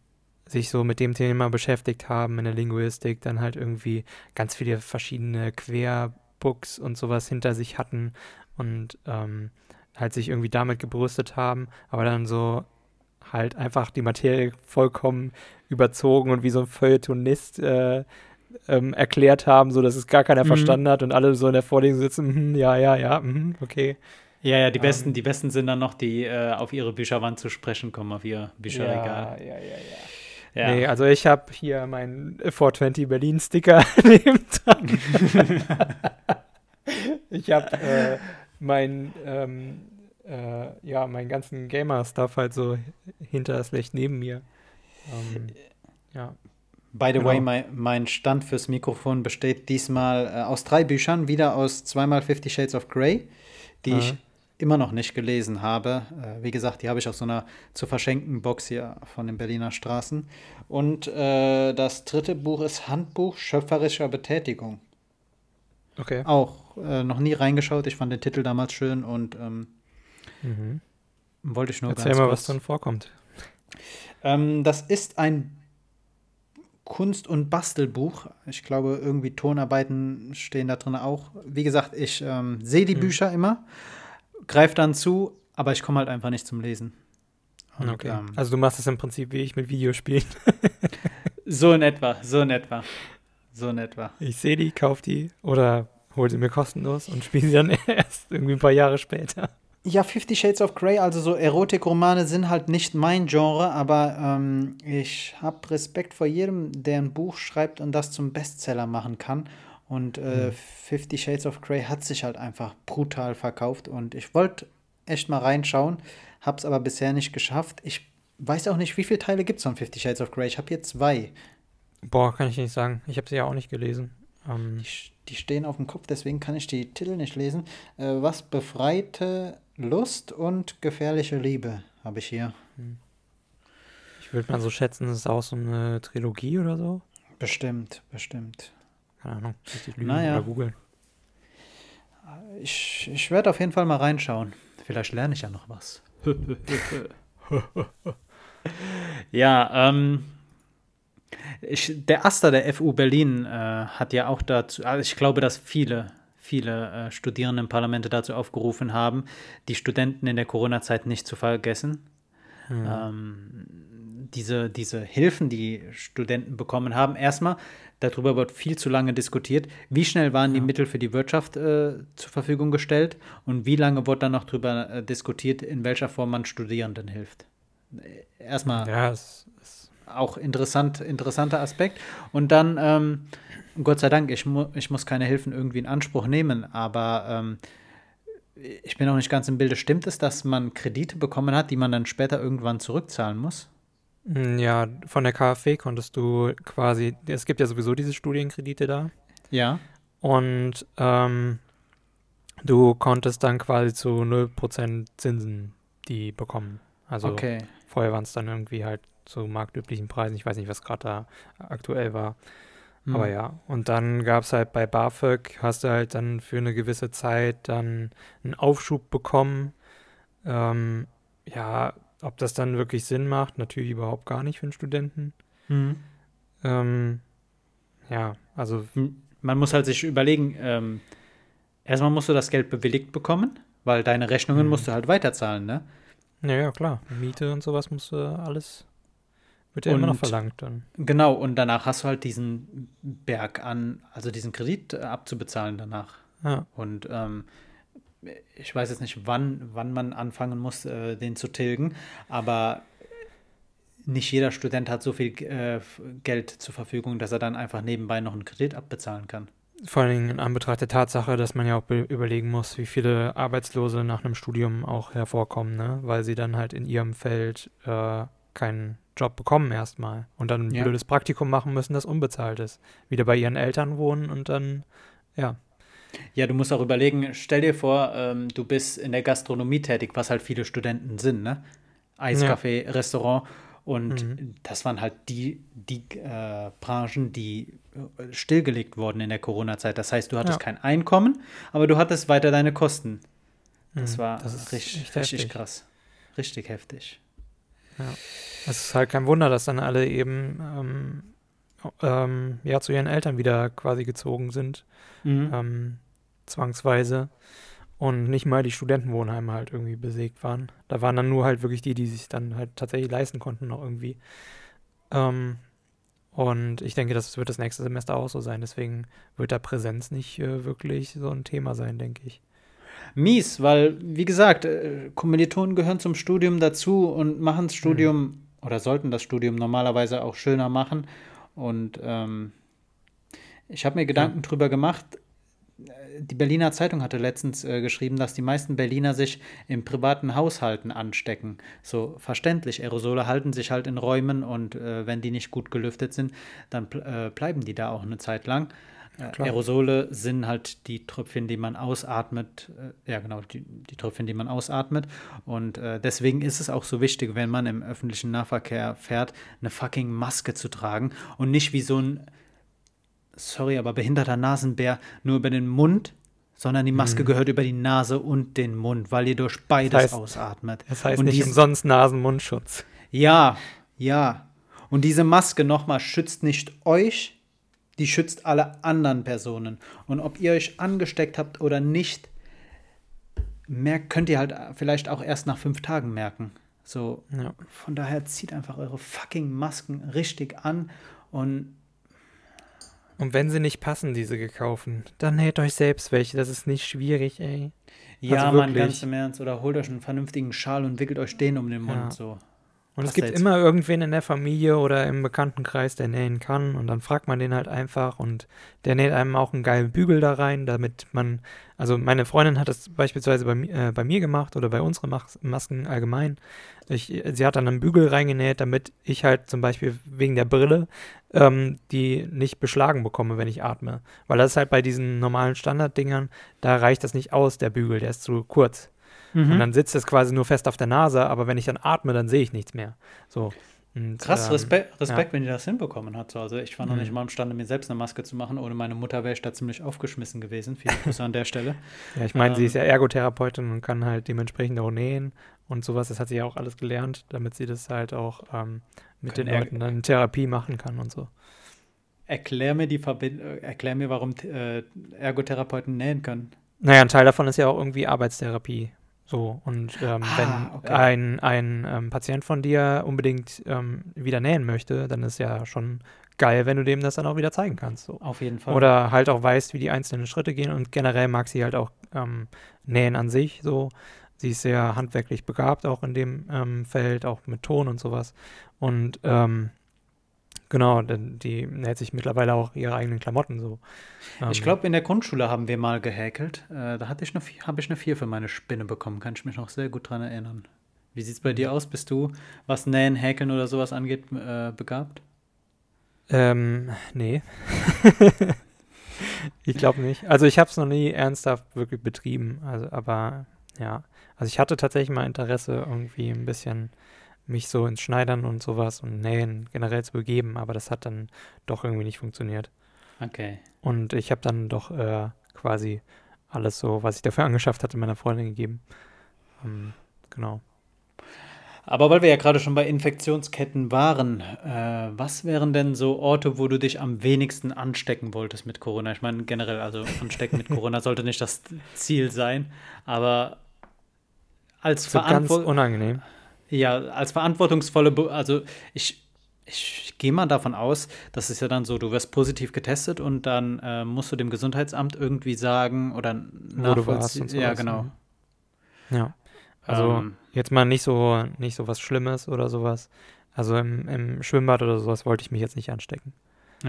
sich so mit dem Thema beschäftigt haben in der Linguistik, dann halt irgendwie ganz viele verschiedene Querbooks und sowas hinter sich hatten und ähm, halt sich irgendwie damit gebrüstet haben, aber dann so halt einfach die Materie vollkommen überzogen und wie so ein Feuilletonist äh, ähm, erklärt haben, so dass es gar keiner Mhm. verstanden hat und alle so in der Vorlesung sitzen, mhm, ja, ja, ja, mhm, okay. ja, ja, die besten, Ähm. die besten sind dann noch, die äh, auf ihre Bücherwand zu sprechen kommen, auf ihr Bücherregal. ja, ja, ja. Ja. Nee, also ich habe hier meinen 420 Berlin-Sticker [LAUGHS] neben dran. [LAUGHS] ich habe äh, mein, ähm, äh, ja, meinen ganzen Gamer-Stuff halt so hinter das Licht neben mir. Ähm, ja. By the Genau. way, mein, mein Stand fürs Mikrofon besteht diesmal äh, aus drei Büchern, wieder aus zweimal Fifty Shades of Grey, die Ah. ich immer noch nicht gelesen habe. Äh, wie gesagt, die habe ich auf so einer zu verschenken Box hier von den Berliner Straßen. Und äh, das dritte Buch ist Handbuch schöpferischer Betätigung. Okay. Auch äh, noch nie reingeschaut. Ich fand den Titel damals schön und ähm, Mhm. wollte ich nur Erzähl ganz mal, kurz. was drin vorkommt. Ähm, das ist ein Kunst- und Bastelbuch. Ich glaube, irgendwie Tonarbeiten stehen da drin auch. Wie gesagt, ich ähm, sehe die Hm. Bücher immer, greife dann zu, aber ich komme halt einfach nicht zum Lesen. Und, okay. ähm, also du machst es im Prinzip wie ich mit Videospielen. [LAUGHS] so in etwa, so in etwa. So in etwa. Ich sehe die, kauf die oder hol sie mir kostenlos und spiele sie dann [LAUGHS] erst irgendwie ein paar Jahre später. Ja, Fifty Shades of Grey, also so Erotikromane sind halt nicht mein Genre, aber ähm, ich habe Respekt vor jedem, der ein Buch schreibt und das zum Bestseller machen kann. Und äh, Mhm. Fifty Shades of Grey hat sich halt einfach brutal verkauft und ich wollte echt mal reinschauen, habe es aber bisher nicht geschafft. Ich weiß auch nicht, wie viele Teile gibt es von Fifty Shades of Grey. Ich habe hier zwei. Boah, kann ich nicht sagen. Ich habe sie ja auch nicht gelesen. Ähm, Die, die stehen auf dem Kopf, deswegen kann ich die Titel nicht lesen. Äh, was befreite Lust und gefährliche Liebe habe ich hier. ich würde mal so schätzen, es ist auch so eine Trilogie oder so. Bestimmt, bestimmt. Keine Ahnung. Ich lügen Naja. oder googeln. Ich, ich werde auf jeden Fall mal reinschauen. Vielleicht lerne ich ja noch was. [LAUGHS] ja, ähm, ich, der Aster der FU Berlin äh, hat ja auch dazu, also ich glaube, dass viele, viele äh, Studierendenparlamente dazu aufgerufen haben, die Studenten in der Corona-Zeit nicht zu vergessen. Hm. ähm, diese, diese Hilfen, die Studenten bekommen haben, erstmal, darüber wird viel zu lange diskutiert, wie schnell waren die Ja. Mittel für die Wirtschaft äh, zur Verfügung gestellt und wie lange wurde dann noch darüber äh, diskutiert, in welcher Form man Studierenden hilft. Äh, Erstmal Ja, es ist auch interessant, interessanter Aspekt. Und dann, ähm, Gott sei Dank, ich, mu ich muss keine Hilfen irgendwie in Anspruch nehmen, aber ähm, ich bin auch nicht ganz im Bilde. Stimmt es, dass man Kredite bekommen hat, die man dann später irgendwann zurückzahlen muss? Mm, Ja, von der KfW konntest du quasi, es gibt ja sowieso diese Studienkredite da. Ja. Und ähm, du konntest dann quasi zu 0% Zinsen die bekommen. Also Okay. vorher waren es dann irgendwie halt zu marktüblichen Preisen. Ich weiß nicht, was gerade da aktuell war. Hm. Aber ja, und dann gab es halt bei BAföG, hast du halt dann für eine gewisse Zeit dann einen Aufschub bekommen. Ähm, ja, ob das dann wirklich Sinn macht, natürlich überhaupt gar nicht für einen Studenten. Hm. Ähm, ja, also Man muss halt sich überlegen, ähm, erstmal musst du das Geld bewilligt bekommen, weil deine Rechnungen Mhm. musst du halt weiterzahlen, ne? Ja, ja, klar. Miete und sowas musst du alles, wird ja immer noch verlangt dann. Genau, und danach hast du halt diesen Berg an, also diesen Kredit äh, abzubezahlen danach. Ja, Und ähm, ich weiß jetzt nicht, wann, wann man anfangen muss, äh, den zu tilgen, aber nicht jeder Student hat so viel äh, Geld zur Verfügung, dass er dann einfach nebenbei noch einen Kredit abbezahlen kann. vor allen Dingen in Anbetracht der Tatsache, dass man ja auch be- überlegen muss, wie viele Arbeitslose nach einem Studium auch hervorkommen, ne? Weil sie dann halt in ihrem Feld äh, keinen Job bekommen erstmal und dann ein Ja. blödes Praktikum machen müssen, das unbezahlt ist. Wieder bei ihren Eltern wohnen und dann, ja, Ja, du musst auch überlegen, stell dir vor, ähm, du bist in der Gastronomie tätig, was halt viele Studenten sind, ne? Eiscafé, Restaurant. Und Mhm. das waren halt die, die äh, Branchen, die äh, stillgelegt wurden in der Corona-Zeit. Das heißt, du hattest Ja. kein Einkommen, aber du hattest weiter deine Kosten. Das Mhm. war Das richtig, richtig heftig. krass. Richtig heftig. Es ist halt kein Wunder, dass dann alle eben ähm, ähm, ja zu ihren Eltern wieder quasi gezogen sind, Mhm. ähm, zwangsweise. Und nicht mal die Studentenwohnheime halt irgendwie besägt waren. Da waren dann nur halt wirklich die, die sich dann halt tatsächlich leisten konnten, noch irgendwie. Ähm, und ich denke, das wird das nächste Semester auch so sein. Deswegen wird da Präsenz nicht äh, wirklich so ein Thema sein, denke ich. Mies, weil, wie gesagt, äh, Kommilitonen gehören zum Studium dazu und machen das Studium oder sollten das Studium normalerweise auch schöner machen. Und ähm, ich habe mir Gedanken drüber gemacht. Äh, Die Berliner Zeitung hatte letztens äh, geschrieben, dass die meisten Berliner sich im privaten Haushalten anstecken. So verständlich, Aerosole halten sich halt in Räumen und äh, wenn die nicht gut gelüftet sind, dann äh, bleiben die da auch eine Zeit lang. Klar. Aerosole sind halt die Tröpfchen, die man ausatmet. Äh, ja, genau, die, die Tröpfchen, die man ausatmet. Und äh, deswegen ist es auch so wichtig, wenn man im öffentlichen Nahverkehr fährt, eine fucking Maske zu tragen und nicht wie so ein, sorry, aber behinderter Nasenbär nur über den Mund, sondern die Maske gehört über die Nase und den Mund, weil ihr durch beides heißt- ausatmet. Das heißt und nicht umsonst Nasen-Mundschutz. ja, ja. Und diese Maske nochmal schützt nicht euch, die schützt alle anderen Personen. Und ob ihr euch angesteckt habt oder nicht, merkt, könnt ihr halt vielleicht auch erst nach fünf Tagen merken. So, Ja. von daher zieht einfach eure fucking Masken richtig an und Und wenn sie nicht passen, diese gekauften, dann näht euch selbst welche. Das ist nicht schwierig, ey. ja, Also wirklich. ganz im Ernst. Oder holt euch einen vernünftigen Schal und wickelt euch den um den Mund. Ja. So. Und es gibt immer irgendwen in der Familie oder im Bekanntenkreis, der nähen kann. Und dann fragt man den halt einfach und der näht einem auch einen geilen Bügel da rein, damit man. Also meine Freundin hat das beispielsweise bei, äh, bei mir gemacht oder bei unseren Mas Masken allgemein. Ich, sie hat dann einen Bügel reingenäht, damit ich halt zum Beispiel wegen der Brille ähm, die nicht beschlagen bekomme, wenn ich atme. Weil das ist halt bei diesen normalen Standarddingern, da reicht das nicht aus, der Bügel, der ist zu kurz. Mhm. Und dann sitzt es quasi nur fest auf der Nase, aber wenn ich dann atme, dann sehe ich nichts mehr. So. Und, Krass, ähm, Respekt, Respekt wenn die das hinbekommen hat. So. Also ich war noch Mhm. nicht mal imstande, mir selbst eine Maske zu machen. Ohne meine Mutter wäre ich da ziemlich aufgeschmissen gewesen. Viele Grüße an der Stelle. [LAUGHS] Ja, ich meine, sie Ähm, ist ja Ergotherapeutin und kann halt dementsprechend auch nähen und sowas. Das hat sie ja auch alles gelernt, damit sie das halt auch ähm, mit den Leuten dann in Therapie machen kann und so. Erklär mir die Verbind äh, erklär mir, warum äh, Ergotherapeuten nähen können. Naja, ein Teil davon ist ja auch irgendwie Arbeitstherapie. So, und ähm, Ah, wenn okay. ein, ein ähm, Patient von dir unbedingt ähm, wieder nähen möchte, dann ist ja schon geil, wenn du dem das dann auch wieder zeigen kannst. So. Auf jeden Fall. Oder halt auch weißt, wie die einzelnen Schritte gehen und generell mag sie halt auch ähm, Nähen an sich so. Sie ist sehr handwerklich begabt, auch in dem ähm, Feld, auch mit Ton und sowas. Und ähm, genau, denn die näht sich mittlerweile auch ihre eigenen Klamotten so. ich Ähm, glaube, in der Grundschule haben wir mal gehäkelt. Äh, da hatte ich eine, habe ich eine 4 für meine Spinne bekommen. Kann ich mich noch sehr gut dran erinnern. Wie sieht es bei dir aus? Bist du, was Nähen, Häkeln oder sowas angeht, äh, begabt? Ähm, nee. [LAUGHS] ich glaube nicht. Also ich habe es noch nie ernsthaft wirklich betrieben. Also, aber ja. Also ich hatte tatsächlich mal Interesse, irgendwie ein bisschen mich so ins Schneidern und sowas und Nähen generell zu begeben, aber das hat dann doch irgendwie nicht funktioniert. Okay. Und ich habe dann doch äh, quasi alles so, was ich dafür angeschafft hatte, meiner Freundin gegeben. Ähm, genau. Aber weil wir ja gerade schon bei Infektionsketten waren, äh, was wären denn so Orte, wo du dich am wenigsten anstecken wolltest mit Corona? Ich meine, generell, also anstecken mit Corona sollte nicht das Ziel sein, aber als So ganz unangenehm. Ja, als verantwortungsvolle, Be also ich, ich gehe mal davon aus, das ist ja dann so, du wirst positiv getestet und dann äh, musst du dem Gesundheitsamt irgendwie sagen oder nachvollziehen. und Ja, genau. ne? Ja. Also Ähm, jetzt mal nicht so, nicht so was Schlimmes oder sowas. Also im, im Schwimmbad oder sowas wollte ich mich jetzt nicht anstecken.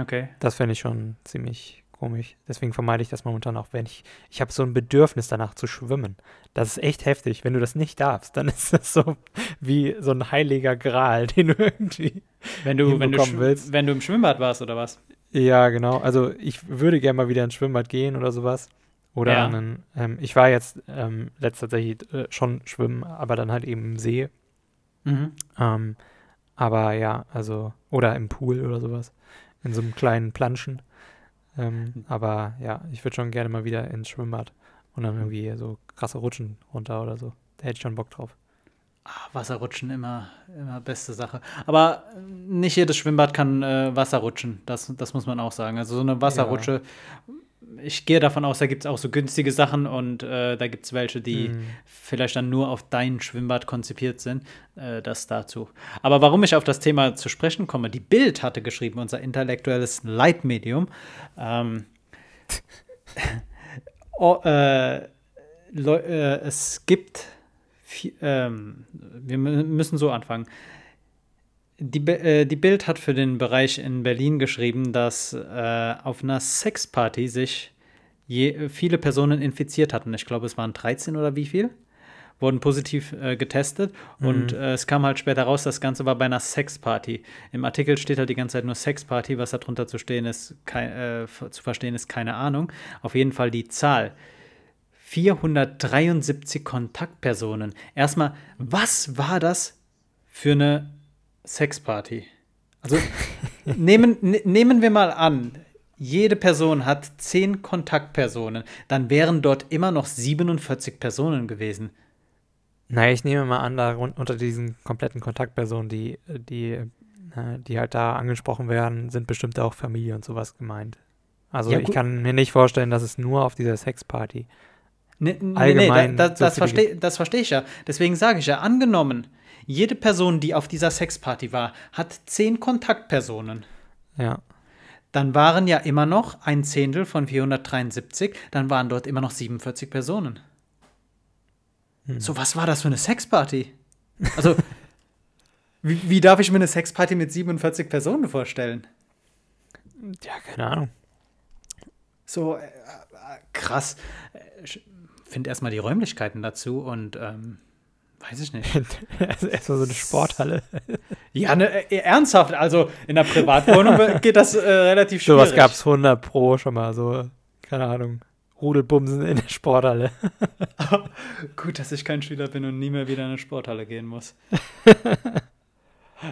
okay. Das fände ich schon ziemlich komisch. Deswegen vermeide ich das momentan auch, wenn ich. Ich habe so ein Bedürfnis danach zu schwimmen. Das ist echt heftig. Wenn du das nicht darfst, dann [LAUGHS] ist das so wie so ein heiliger Gral, [LAUGHS] den du irgendwie. Wenn du, wenn, du willst. wenn du im Schwimmbad warst oder was? Ja, genau. Also ich würde gerne mal wieder ins Schwimmbad gehen oder sowas. Oder Ja. einen, ähm, ich war jetzt ähm, letzt tatsächlich äh, schon schwimmen, aber dann halt eben im See. Mhm. Ähm, aber ja, also, oder im Pool oder sowas. In so einem kleinen Planschen. Ähm, aber ja, ich würde schon gerne mal wieder ins Schwimmbad und dann irgendwie so krasse Rutschen runter oder so. Da hätte ich schon Bock drauf. Ah, Wasserrutschen immer, immer beste Sache. Aber äh, nicht jedes Schwimmbad kann äh, Wasser rutschen. Das, das muss man auch sagen. Also so eine Wasserrutsche, ich gehe davon aus, da gibt es auch so günstige Sachen und äh, da gibt es welche, die Mhm. vielleicht dann nur auf dein Schwimmbad konzipiert sind. Äh, das dazu. Aber warum ich auf das Thema zu sprechen komme, die Bild hatte geschrieben, unser intellektuelles Leitmedium. Ähm, [LAUGHS] oh, äh, äh, es gibt, ähm, wir mü- müssen so anfangen. Die, äh, die Bild hat für den Bereich in Berlin geschrieben, dass äh, auf einer Sexparty sich je, viele Personen infiziert hatten. Ich glaube, es waren 13 oder wie viel? Wurden positiv äh, getestet und äh, es kam halt später raus, das Ganze war bei einer Sexparty. Im Artikel steht halt die ganze Zeit nur Sexparty, was darunter zu stehen ist, kei- äh, zu verstehen ist, keine Ahnung. Auf jeden Fall die Zahl. 473 Kontaktpersonen. Erstmal, was war das für eine Sexparty? Also nehmen, [LAUGHS] ne, nehmen wir mal an, jede Person hat 10 Kontaktpersonen, dann wären dort immer noch 47 Personen gewesen. Naja, ich nehme mal an, da unter diesen kompletten Kontaktpersonen, die, die, äh, die halt da angesprochen werden, sind bestimmt auch Familie und sowas gemeint. Also Ja, ich kann mir nicht vorstellen, dass es nur auf dieser Sexparty. Nee, nee, Allgemein nee, da, da, so das verstehe das versteh ich ja. Deswegen sage ich ja, angenommen, jede Person, die auf dieser Sexparty war, hat 10 Kontaktpersonen. Ja. Dann waren ja immer noch ein Zehntel von 473, dann waren dort immer noch 47 Personen. Hm. So, was war das für eine Sexparty? Also, [LAUGHS] wie, wie darf ich mir eine Sexparty mit 47 Personen vorstellen? Ja, keine Ahnung. So, äh, äh, krass. Äh, Ich finde erstmal die Räumlichkeiten dazu und ähm, weiß ich nicht. [LAUGHS] Also Erstmal so eine Sporthalle. [LAUGHS] Ja, ne, äh, ernsthaft, also in der Privatwohnung [LAUGHS] geht das äh, relativ schwierig. Sowas gab es 100 pro schon mal, so, keine Ahnung, Rudelbumsen in der Sporthalle. Gut, dass ich kein Schüler bin und nie mehr wieder in eine Sporthalle gehen muss.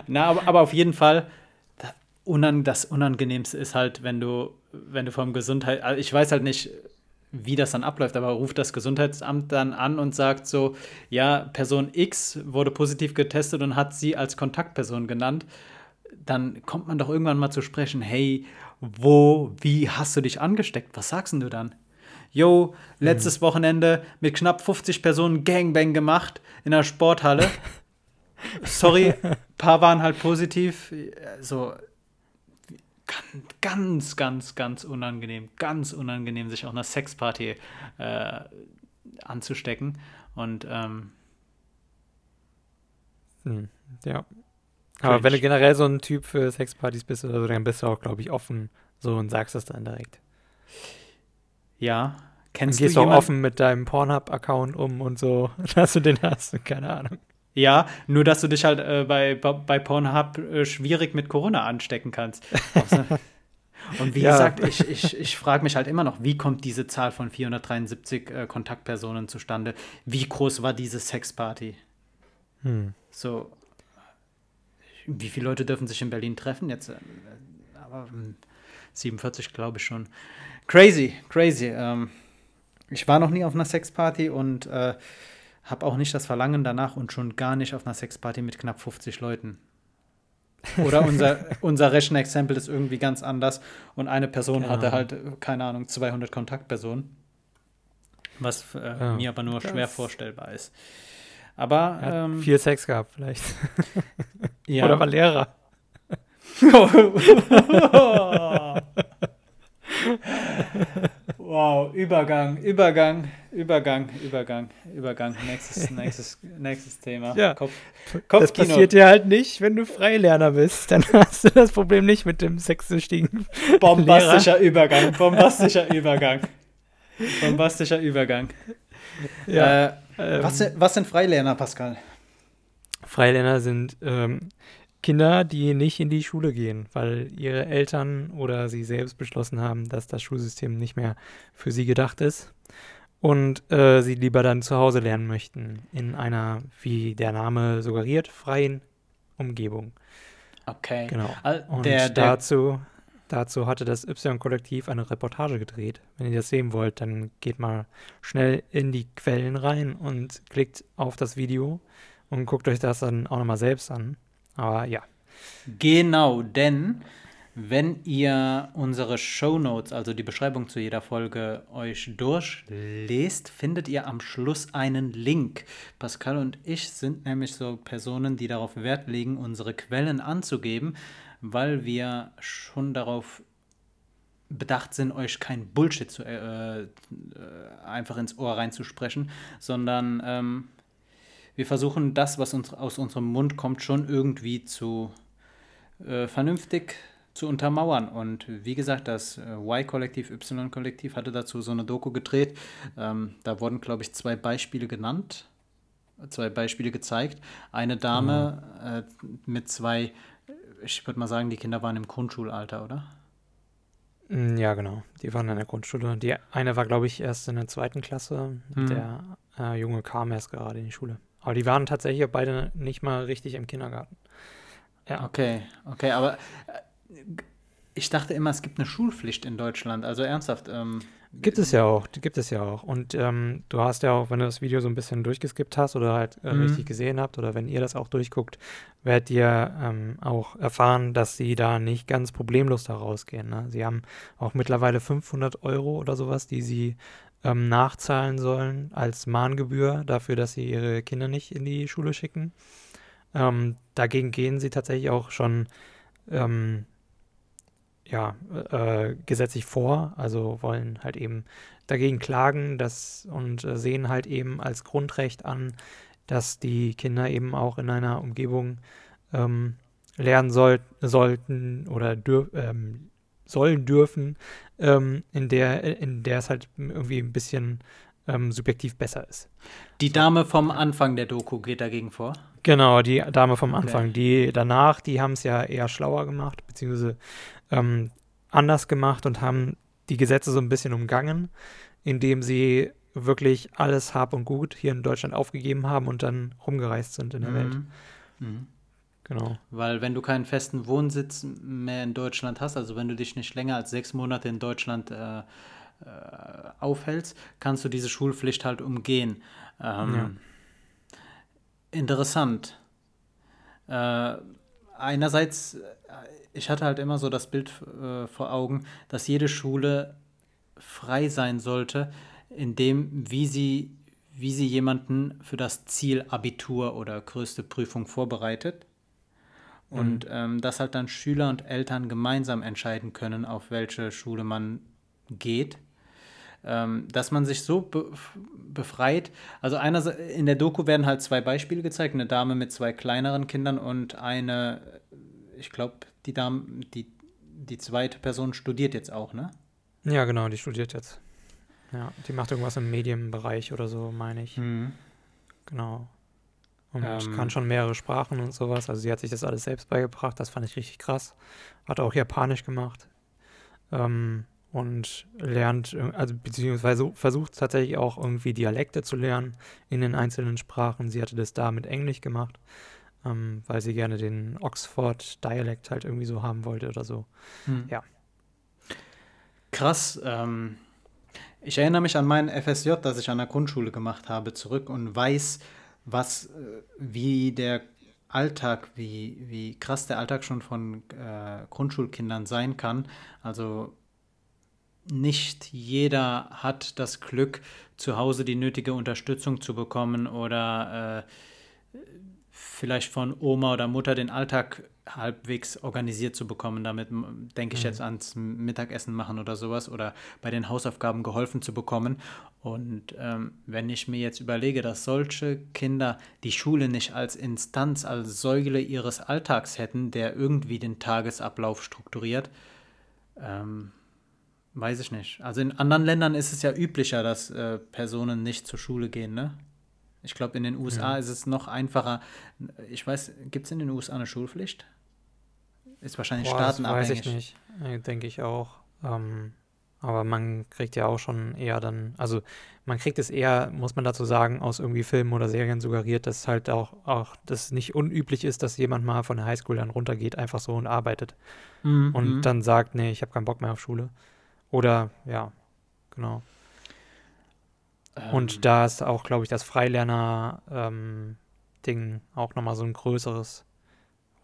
Na, aber, aber auf jeden Fall, das Unangenehmste ist halt, wenn du, wenn du vom Gesundheit, also ich weiß halt nicht, wie das dann abläuft, aber ruft das Gesundheitsamt dann an und sagt so, ja, Person X wurde positiv getestet und hat sie als Kontaktperson genannt, dann kommt man doch irgendwann mal zu sprechen, hey, wo, wie hast du dich angesteckt? Was sagst denn du dann? Yo, letztes Wochenende mit knapp 50 Personen Gangbang gemacht in der Sporthalle. [LAUGHS] Sorry, paar waren halt positiv. So ganz, ganz, ganz, ganz unangenehm, ganz unangenehm, sich auf einer Sexparty äh, anzustecken. Und ähm, Hm, ja. Aber wenn du generell so ein Typ für Sexpartys bist oder so, dann bist du auch, glaube ich, offen so und sagst es dann direkt. ja, Dann kennst gehst du auch jemanden? offen mit deinem Pornhub-Account um und so, [LAUGHS] dass du den hast, keine Ahnung. Ja, nur dass du dich halt äh, bei, bei Pornhub äh, schwierig mit Corona anstecken kannst. [LAUGHS] Und wie Ja. gesagt, ich, ich, ich frage mich halt immer noch, wie kommt diese Zahl von 473 äh, Kontaktpersonen zustande? Wie groß war diese Sexparty? Hm. So, wie viele Leute dürfen sich in Berlin treffen jetzt? äh, Aber hm, 47 glaube ich schon. Crazy, crazy. Ähm, ich war noch nie auf einer Sexparty und äh, habe auch nicht das Verlangen danach und schon gar nicht auf einer Sexparty mit knapp 50 Leuten. Oder [LAUGHS] unser, unser Rechenexempel ist irgendwie ganz anders und eine Person Keine hatte halt, keine Ahnung, 200 Kontaktpersonen. Was äh, Ja, mir aber nur das- schwer vorstellbar ist. Aber Er ähm, viel Sex gehabt, vielleicht. [LAUGHS] ja. Oder war Lehrer. [LAUGHS] wow, Übergang, Übergang, Übergang, Übergang, Übergang. Nächstes, [LAUGHS] nächstes, nächstes Thema. Ja. Kopf, Das Kopfkino. passiert dir halt nicht, wenn du Freilerner bist. Dann [LAUGHS] hast du das Problem nicht mit dem sexsüchtigen. [LAUGHS] Bombastischer Übergang, bombastischer Übergang. Bombastischer Übergang. Ja, Äh, ähm, was, sind- was sind Freilerner, Pascal? Freilerner sind ähm, Kinder, die nicht in die Schule gehen, weil ihre Eltern oder sie selbst beschlossen haben, dass das Schulsystem nicht mehr für sie gedacht ist und äh, sie lieber dann zu Hause lernen möchten, in einer, wie der Name suggeriert, freien Umgebung. Okay. Genau. Und Der, der, dazu, dazu hatte das Y-Kollektiv eine Reportage gedreht. Wenn ihr das sehen wollt, dann geht mal schnell in die Quellen rein und klickt auf das Video und guckt euch das dann auch nochmal selbst an. Aber ja, Genau, denn wenn ihr unsere Shownotes, also die Beschreibung zu jeder Folge, euch durchlest, findet ihr am Schluss einen Link. Pascal und ich sind nämlich so Personen, die darauf Wert legen, unsere Quellen anzugeben, weil wir schon darauf bedacht sind, euch kein Bullshit zu, äh, äh, einfach ins Ohr reinzusprechen, sondern ähm, wir versuchen das, was uns aus unserem Mund kommt, schon irgendwie zu äh, vernünftig zu untermauern. Und wie gesagt, das äh, Y-Kollektiv, Y-Kollektiv hatte dazu so eine Doku gedreht. Ähm, da wurden, glaube ich, zwei Beispiele genannt, zwei Beispiele gezeigt. Eine Dame äh, mit zwei, ich würde mal sagen, die Kinder waren im Grundschulalter, oder? Mm, ja, genau. Die waren in der Grundschule. Die eine war, glaube ich, erst in der zweiten Klasse. Mhm. Der äh, Junge kam erst gerade in die Schule. Aber die waren tatsächlich beide nicht mal richtig im Kindergarten. Ja, Okay, okay, aber äh, ich dachte immer, es gibt eine Schulpflicht in Deutschland. Also ernsthaft. Ähm, Gibt es ja auch, gibt es ja auch. Und ähm, du hast ja auch, wenn du das Video so ein bisschen durchgeskippt hast oder halt äh, Mhm. richtig gesehen habt oder wenn ihr das auch durchguckt, werdet ihr ähm, auch erfahren, dass sie da nicht ganz problemlos da rausgehen. Ne? Sie haben auch mittlerweile 500 Euro oder sowas, die sie ähm, nachzahlen sollen als Mahngebühr dafür, dass sie ihre Kinder nicht in die Schule schicken. Ähm, dagegen gehen sie tatsächlich auch schon ähm, ja, äh, gesetzlich vor, also wollen halt eben dagegen klagen dass, und äh, sehen halt eben als Grundrecht an, dass die Kinder eben auch in einer Umgebung ähm, lernen soll, sollten oder dür ähm, sollen dürfen, ähm, in der in der es halt irgendwie ein bisschen ähm, subjektiv besser ist. die Dame vom Anfang der Doku geht dagegen vor. Genau, die Dame vom Okay. Anfang. Die danach, die haben es ja eher schlauer gemacht, beziehungsweise ähm, anders gemacht und haben die Gesetze so ein bisschen umgangen, indem sie wirklich alles Hab und Gut hier in Deutschland aufgegeben haben und dann rumgereist sind in der Welt. Mhm. Genau. Weil wenn du keinen festen Wohnsitz mehr in Deutschland hast, also wenn du dich nicht länger als sechs Monate in Deutschland äh, äh, aufhältst, kannst du diese Schulpflicht halt umgehen. Ähm, Ja. Interessant. Äh, einerseits, äh, ich hatte halt immer so das Bild äh, vor Augen, dass jede Schule frei sein sollte, in dem, wie sie, wie sie jemanden für das Ziel Abitur oder größte Prüfung vorbereitet. Und ähm, dass halt dann Schüler und Eltern gemeinsam entscheiden können, auf welche Schule man geht. Ähm, dass man sich so be befreit. Also einerseits, in der Doku werden halt zwei Beispiele gezeigt. Eine Dame mit zwei kleineren Kindern und eine, ich glaube, die Dame, die, die zweite Person studiert jetzt auch, ne? Ja, genau, die studiert jetzt. Ja, die macht irgendwas im Medienbereich oder so, meine ich. Genau. Und Ähm. kann schon mehrere Sprachen und sowas. Also sie hat sich das alles selbst beigebracht. Das fand ich richtig krass. Hat auch Japanisch gemacht. Ähm, und lernt, also beziehungsweise versucht tatsächlich auch irgendwie Dialekte zu lernen in den einzelnen Sprachen. Sie hatte das da mit Englisch gemacht, ähm, weil sie gerne den Oxford-Dialekt halt irgendwie so haben wollte oder so. Hm. Ja. Krass. Ähm, ich erinnere mich an mein FSJ, das ich an der Grundschule gemacht habe, zurück und weiß, was, äh, wie der Alltag, wie, wie krass der Alltag schon von äh, Grundschulkindern sein kann. Also nicht jeder hat das Glück, zu Hause die nötige Unterstützung zu bekommen oder äh, vielleicht von Oma oder Mutter den Alltag halbwegs organisiert zu bekommen. Damit denke ich mhm. jetzt ans Mittagessen machen oder sowas oder bei den Hausaufgaben geholfen zu bekommen. Und ähm, wenn ich mir jetzt überlege, dass solche Kinder die Schule nicht als Instanz, als Säule ihres Alltags hätten, der irgendwie den Tagesablauf strukturiert, ähm, weiß ich nicht. Also in anderen Ländern ist es ja üblicher, dass äh, Personen nicht zur Schule gehen, ne? Ich glaube, in den USA ja. ist es noch einfacher. Ich weiß, gibt es in den USA eine Schulpflicht? Ist wahrscheinlich Boah, staatenabhängig. weiß ich nicht. Denke ich auch. Ähm, aber man kriegt ja auch schon eher dann, also man kriegt es eher, muss man dazu sagen, aus irgendwie Filmen oder Serien suggeriert, dass halt auch, auch das nicht unüblich ist, dass jemand mal von der Highschool dann runtergeht, einfach so und arbeitet. Mhm. Und mhm. dann sagt, nee, ich habe keinen Bock mehr auf Schule. Oder, ja, genau. Ähm. Und da ist auch, glaube ich, das Freilerner-Ding ähm, auch nochmal so ein größeres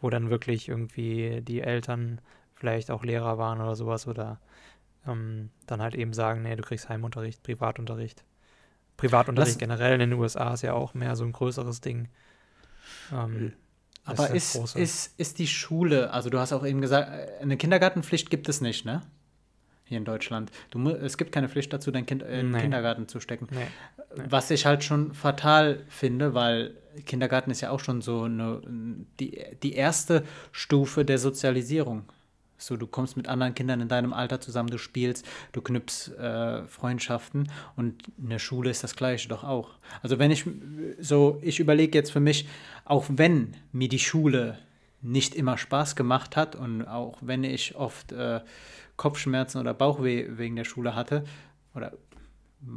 wo dann wirklich irgendwie die Eltern vielleicht auch Lehrer waren oder sowas oder ähm, dann halt eben sagen, nee, du kriegst Heimunterricht, Privatunterricht. Privatunterricht das, generell in den USA ist ja auch mehr so ein größeres Ding. Ähm, aber ist, ist, ist, ist die Schule, also du hast auch eben gesagt, eine Kindergartenpflicht gibt es nicht, ne? Hier in Deutschland. Du, es gibt keine Pflicht dazu, dein Kind in den nee. Kindergarten zu stecken. Nee. Nee. Was ich halt schon fatal finde, weil Kindergarten ist ja auch schon so eine, die, die erste Stufe der Sozialisierung. So, du kommst mit anderen Kindern in deinem Alter zusammen, du spielst, du knüpfst äh, Freundschaften und in der Schule ist das Gleiche doch auch. Also wenn ich so, ich überlege jetzt für mich, auch wenn mir die Schule nicht immer Spaß gemacht hat und auch wenn ich oft äh, Kopfschmerzen oder Bauchweh wegen der Schule hatte oder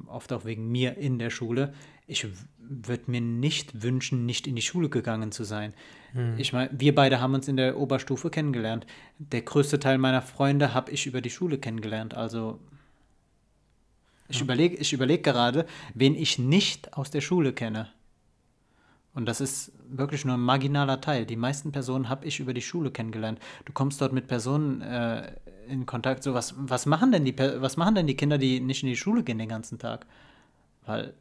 oft auch wegen mir in der Schule, ich würde mir nicht wünschen, nicht in die Schule gegangen zu sein. Hm. Ich meine, wir beide haben uns in der Oberstufe kennengelernt. Der größte Teil meiner Freunde habe ich über die Schule kennengelernt. Also ich ja. überlege ich überleg gerade, wen ich nicht aus der Schule kenne. Und das ist wirklich nur ein marginaler Teil. Die meisten Personen habe ich über die Schule kennengelernt. Du kommst dort mit Personen äh, in Kontakt. So, was, was, machen denn die, was machen denn die Kinder, die nicht in die Schule gehen den ganzen Tag? Weil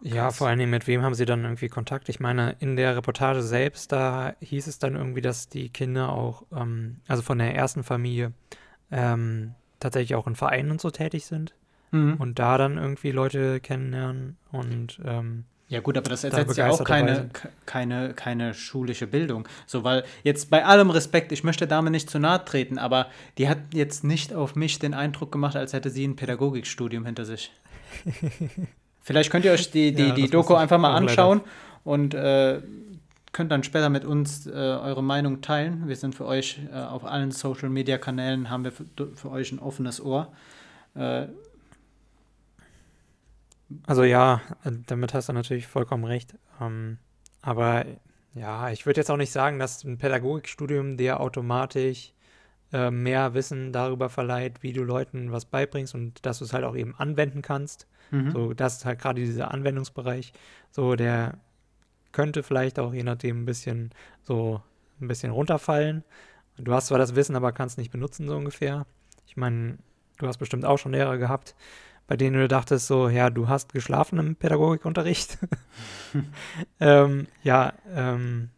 ja, vor allen Dingen, mit wem haben sie dann irgendwie Kontakt? Ich meine, in der Reportage selbst, da hieß es dann irgendwie, dass die Kinder auch, ähm, also von der ersten Familie, ähm, tatsächlich auch in Vereinen und so tätig sind mhm. und da dann irgendwie Leute kennenlernen und ähm, ja gut, aber das ersetzt ja auch keine, keine, keine schulische Bildung. So, weil jetzt bei allem Respekt, ich möchte der Dame nicht zu nahe treten, aber die hat jetzt nicht auf mich den Eindruck gemacht, als hätte sie ein Pädagogikstudium hinter sich. [LAUGHS] Vielleicht könnt ihr euch die, die, ja, die Doku einfach mal anschauen und äh, könnt dann später mit uns äh, eure Meinung teilen. Wir sind für euch äh, auf allen Social Media Kanälen, haben wir für, für euch ein offenes Ohr. Äh, also ja, damit hast du natürlich vollkommen recht. Ähm, aber ja, ich würde jetzt auch nicht sagen, dass ein Pädagogikstudium dir automatisch äh, mehr Wissen darüber verleiht, wie du Leuten was beibringst und dass du es halt auch eben anwenden kannst. Mhm. So, das ist halt gerade dieser Anwendungsbereich. So, der könnte vielleicht auch je nachdem ein bisschen so ein bisschen runterfallen. Du hast zwar das Wissen, aber kannst nicht benutzen, so ungefähr. Ich meine, du hast bestimmt auch schon Lehrer gehabt, bei denen du dachtest, so, ja, du hast geschlafen im Pädagogikunterricht. [LAUGHS] [LAUGHS] ähm, ja, ähm,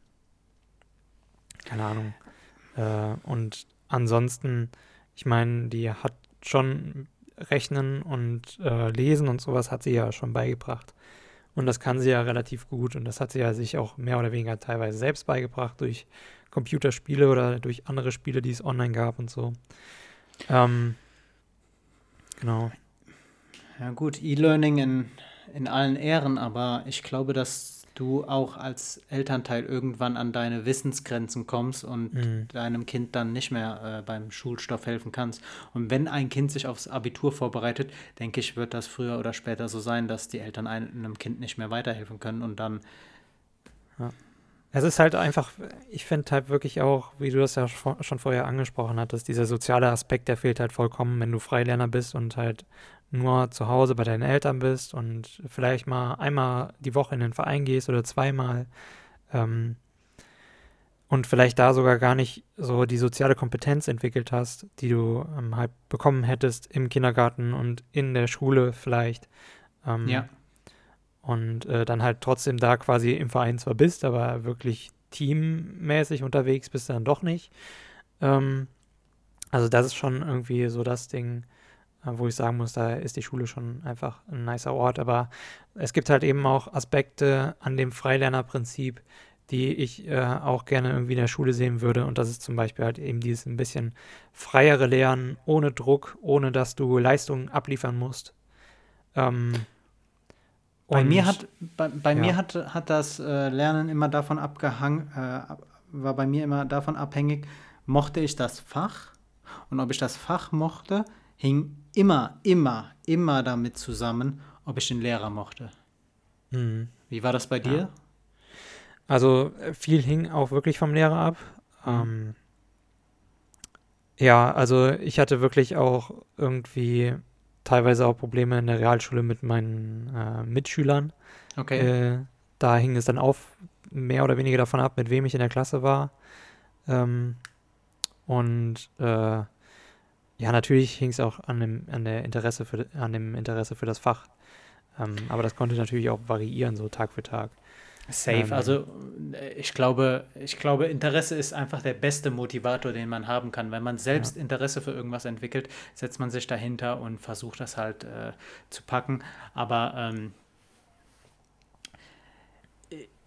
keine Ahnung. Äh, und ansonsten, ich meine, die hat schon Rechnen und äh, Lesen und sowas hat sie ja schon beigebracht. Und das kann sie ja relativ gut und das hat sie ja sich auch mehr oder weniger teilweise selbst beigebracht durch Computerspiele oder durch andere Spiele, die es online gab und so. Ähm, genau. Ja gut, E-Learning in, in allen Ehren, aber ich glaube, dass du auch als Elternteil irgendwann an deine Wissensgrenzen kommst und mhm. deinem Kind dann nicht mehr äh, beim Schulstoff helfen kannst. Und wenn ein Kind sich aufs Abitur vorbereitet, denke ich, wird das früher oder später so sein, dass die Eltern einem Kind nicht mehr weiterhelfen können und dann ja. Es ist halt einfach, ich finde halt wirklich auch, wie du das ja schon vorher angesprochen hattest, dieser soziale Aspekt, der fehlt halt vollkommen, wenn du Freilerner bist und halt nur zu Hause bei deinen Eltern bist und vielleicht mal einmal die Woche in den Verein gehst oder zweimal ähm, und vielleicht da sogar gar nicht so die soziale Kompetenz entwickelt hast, die du ähm, halt bekommen hättest im Kindergarten und in der Schule vielleicht. Ähm, ja und äh, dann halt trotzdem da quasi im Verein zwar bist, aber wirklich teammäßig unterwegs bist du dann doch nicht. Ähm, also das ist schon irgendwie so das Ding, wo ich sagen muss, da ist die Schule schon einfach ein nicer Ort, aber es gibt halt eben auch Aspekte an dem Freilernerprinzip, die ich äh, auch gerne irgendwie in der Schule sehen würde. Und das ist zum Beispiel halt eben dieses ein bisschen freiere Lernen, ohne Druck, ohne dass du Leistungen abliefern musst. Ähm, bei mir hat, bei, bei ja. mir hat, hat das äh, Lernen immer davon abgehangen, äh, war bei mir immer davon abhängig, mochte ich das Fach und ob ich das Fach mochte, hing immer, immer, immer damit zusammen, ob ich den Lehrer mochte. Mhm. Wie war das bei dir? Ja. Also äh, viel hing auch wirklich vom Lehrer ab. Mhm. Ähm, ja, also ich hatte wirklich auch irgendwie teilweise auch Probleme in der Realschule mit meinen äh, Mitschülern. Okay. Äh, da hing es dann auf, mehr oder weniger davon ab, mit wem ich in der Klasse war. Ähm, und äh, ja, natürlich hing es auch an dem, an, der Interesse für, an dem Interesse für das Fach. Ähm, aber das konnte natürlich auch variieren, so Tag für Tag. Safe. Ähm, also äh, ich glaube, ich glaube, Interesse ist einfach der beste Motivator, den man haben kann. Wenn man selbst ja. Interesse für irgendwas entwickelt, setzt man sich dahinter und versucht das halt äh, zu packen. Aber ähm,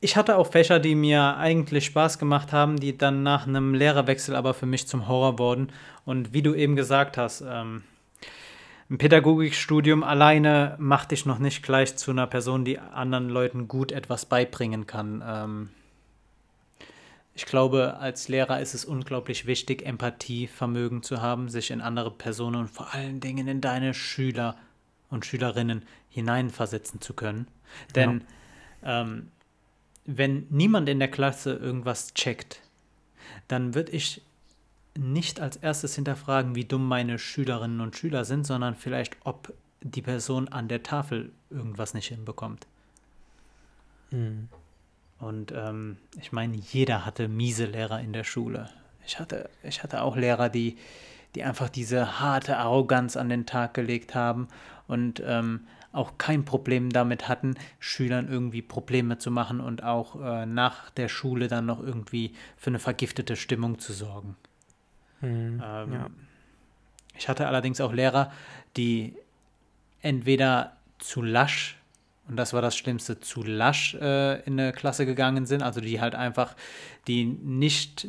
ich hatte auch Fächer, die mir eigentlich Spaß gemacht haben, die dann nach einem Lehrerwechsel aber für mich zum Horror wurden. Und wie du eben gesagt hast, ähm, ein Pädagogikstudium alleine macht dich noch nicht gleich zu einer Person, die anderen Leuten gut etwas beibringen kann. Ähm ich glaube, als Lehrer ist es unglaublich wichtig, Empathievermögen zu haben, sich in andere Personen und vor allen Dingen in deine Schüler und Schülerinnen hineinversetzen zu können. Denn ja. ähm, wenn niemand in der Klasse irgendwas checkt, dann würde ich nicht als erstes hinterfragen, wie dumm meine Schülerinnen und Schüler sind, sondern vielleicht, ob die Person an der Tafel irgendwas nicht hinbekommt. Mhm. Und ähm, ich meine, jeder hatte miese Lehrer in der Schule. Ich hatte, ich hatte auch Lehrer, die, die einfach diese harte Arroganz an den Tag gelegt haben und ähm, auch kein Problem damit hatten, Schülern irgendwie Probleme zu machen und auch äh, nach der Schule dann noch irgendwie für eine vergiftete Stimmung zu sorgen. Mhm, ähm, ja. Ich hatte allerdings auch Lehrer, die entweder zu lasch, und das war das Schlimmste, zu lasch äh, in eine Klasse gegangen sind, also die halt einfach, die nicht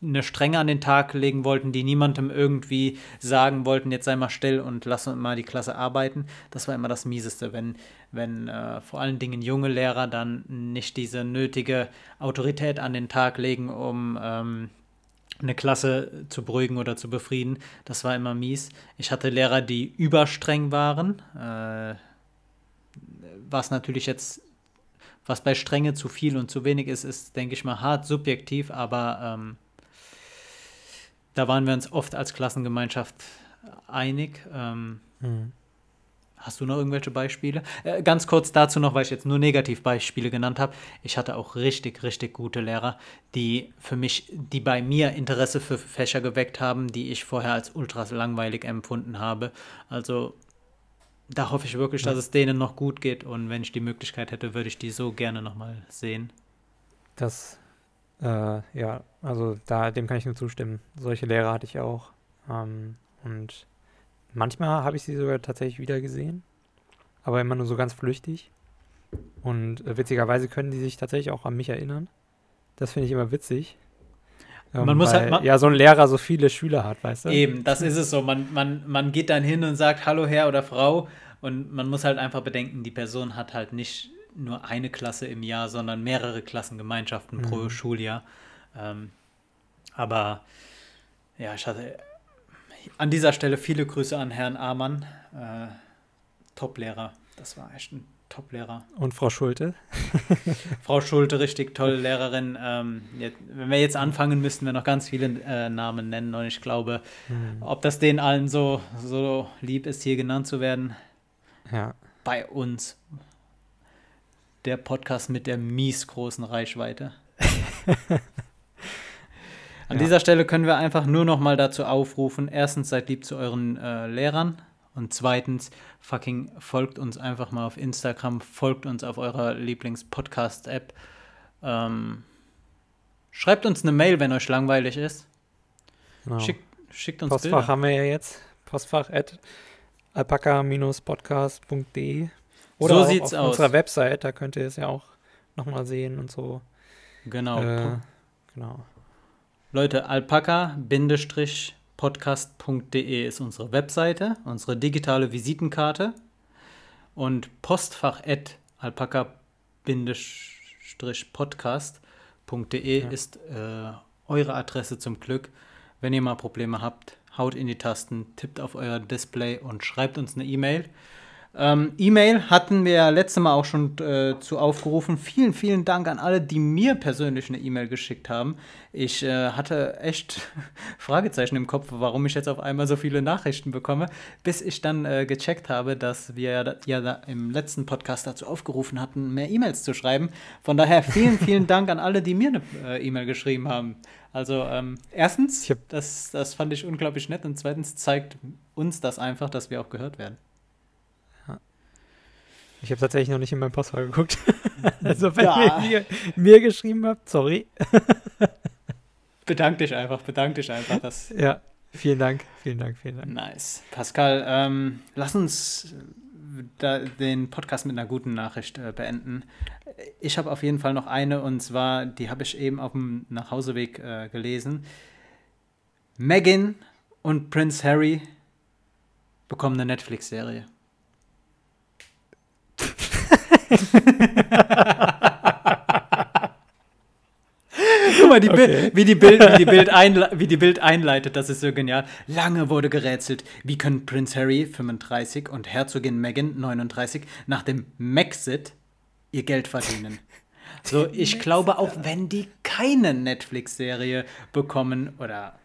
eine Strenge an den Tag legen wollten, die niemandem irgendwie sagen wollten, jetzt sei mal still und lass mal die Klasse arbeiten. Das war immer das Mieseste, wenn, wenn äh, vor allen Dingen junge Lehrer dann nicht diese nötige Autorität an den Tag legen, um ähm, eine Klasse zu beruhigen oder zu befrieden. Das war immer mies. Ich hatte Lehrer, die überstreng waren, äh, was natürlich jetzt, was bei Strenge zu viel und zu wenig ist, ist, denke ich mal, hart subjektiv, aber ähm, da waren wir uns oft als Klassengemeinschaft einig. Ähm, mhm. Hast du noch irgendwelche Beispiele? Äh, ganz kurz dazu noch, weil ich jetzt nur Negativbeispiele genannt habe. Ich hatte auch richtig, richtig gute Lehrer, die für mich, die bei mir Interesse für Fächer geweckt haben, die ich vorher als ultra langweilig empfunden habe. Also da hoffe ich wirklich, dass es denen noch gut geht und wenn ich die Möglichkeit hätte, würde ich die so gerne nochmal sehen. Das, äh, ja, also da, dem kann ich nur zustimmen. Solche Lehrer hatte ich auch. Ähm, und Manchmal habe ich sie sogar tatsächlich wieder gesehen, aber immer nur so ganz flüchtig. Und äh, witzigerweise können die sich tatsächlich auch an mich erinnern. Das finde ich immer witzig. Ähm, man muss weil, halt, man, ja, so ein Lehrer so viele Schüler hat, weißt du? Eben, das ist es so. Man, man, man geht dann hin und sagt Hallo Herr oder Frau und man muss halt einfach bedenken, die Person hat halt nicht nur eine Klasse im Jahr, sondern mehrere Klassengemeinschaften mhm. pro Schuljahr. Ähm, aber ja, ich hatte an dieser Stelle viele Grüße an Herrn Amann, äh, Top-Lehrer. Das war echt ein Top-Lehrer. Und Frau Schulte? [LAUGHS] Frau Schulte, richtig tolle [LAUGHS] Lehrerin. Ähm, jetzt, wenn wir jetzt anfangen, müssten wir noch ganz viele äh, Namen nennen. Und ich glaube, hm. ob das denen allen so, so lieb ist, hier genannt zu werden. Ja. Bei uns. Der Podcast mit der mies großen Reichweite. [LAUGHS] An ja. dieser Stelle können wir einfach nur noch mal dazu aufrufen: erstens, seid lieb zu euren äh, Lehrern. Und zweitens, fucking folgt uns einfach mal auf Instagram, folgt uns auf eurer Lieblings-Podcast-App. Ähm, schreibt uns eine Mail, wenn euch langweilig ist. Genau. Schickt, schickt uns Postfach Bilder. haben wir ja jetzt. Postfach at alpaka-podcast.de Oder so sieht's auf aus. unserer Website, da könnt ihr es ja auch nochmal sehen und so. Genau. Äh, genau. Leute, alpaka-podcast podcast.de ist unsere Webseite, unsere digitale Visitenkarte und postfach alpaka-podcast.de ja. ist äh, eure Adresse zum Glück. Wenn ihr mal Probleme habt, haut in die Tasten, tippt auf euer Display und schreibt uns eine E-Mail. Ähm, E-Mail hatten wir letztes Mal auch schon äh, zu aufgerufen. Vielen, vielen Dank an alle, die mir persönlich eine E-Mail geschickt haben. Ich äh, hatte echt [LAUGHS] Fragezeichen im Kopf, warum ich jetzt auf einmal so viele Nachrichten bekomme, bis ich dann äh, gecheckt habe, dass wir ja, ja da im letzten Podcast dazu aufgerufen hatten, mehr E-Mails zu schreiben. Von daher vielen, [LAUGHS] vielen Dank an alle, die mir eine äh, E-Mail geschrieben haben. Also ähm, erstens, das, das fand ich unglaublich nett und zweitens zeigt uns das einfach, dass wir auch gehört werden. Ich habe tatsächlich noch nicht in mein Postfach geguckt. [LAUGHS] also wenn ja. ihr mir, geschrieben habt, sorry. [LAUGHS] bedank dich einfach, bedank dich einfach. Dass ja, vielen Dank, vielen Dank, vielen Dank. Nice. Pascal, ähm, lass uns da, den Podcast mit einer guten Nachricht äh, beenden. Ich habe auf jeden Fall noch eine und zwar, die habe ich eben auf dem Nachhauseweg äh, gelesen. Meghan und Prince Harry bekommen eine Netflix-Serie. Guck mal, die okay. wie, die Bild, wie, die Bild wie die Bild einleitet, das ist so genial. Lange wurde gerätselt, wie können Prince Harry, 35, und Herzogin Meghan, 39, nach dem Maxit ihr Geld verdienen. So, [LAUGHS] ich glaube, auch wenn die keine Netflix-Serie bekommen oder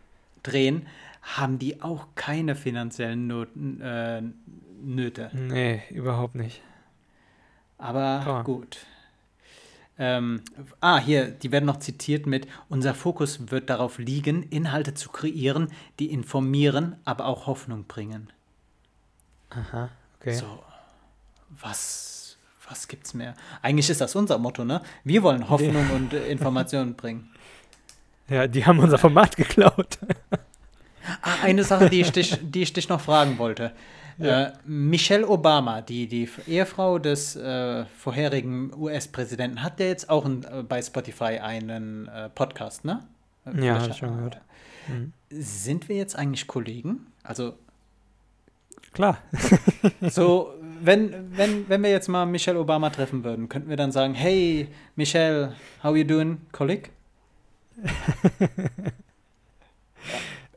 drehen, haben die auch keine finanziellen Noten, äh, Nöte. Nee, überhaupt nicht. Aber oh. gut. Ähm, ah, hier, die werden noch zitiert mit, unser Fokus wird darauf liegen, Inhalte zu kreieren, die informieren, aber auch Hoffnung bringen. Aha, okay. So, was, was gibt's mehr? Eigentlich ist das unser Motto, ne? Wir wollen Hoffnung und äh, Informationen bringen. Ja, die haben unser Format geklaut. ah, eine Sache, die ich dich, die ich dich noch fragen wollte. Ja. Äh, Michelle Obama, die, die Ehefrau des äh, vorherigen US-Präsidenten, hat ja jetzt auch ein, äh, bei Spotify einen äh, Podcast, ne? Ja, habe ich schon gehört. Mhm. Sind wir jetzt eigentlich Kollegen? Also Klar. [LAUGHS] so, wenn, wenn, wenn wir jetzt mal Michelle Obama treffen würden, könnten wir dann sagen, hey, Michelle, how you doing, Colleague? [LAUGHS]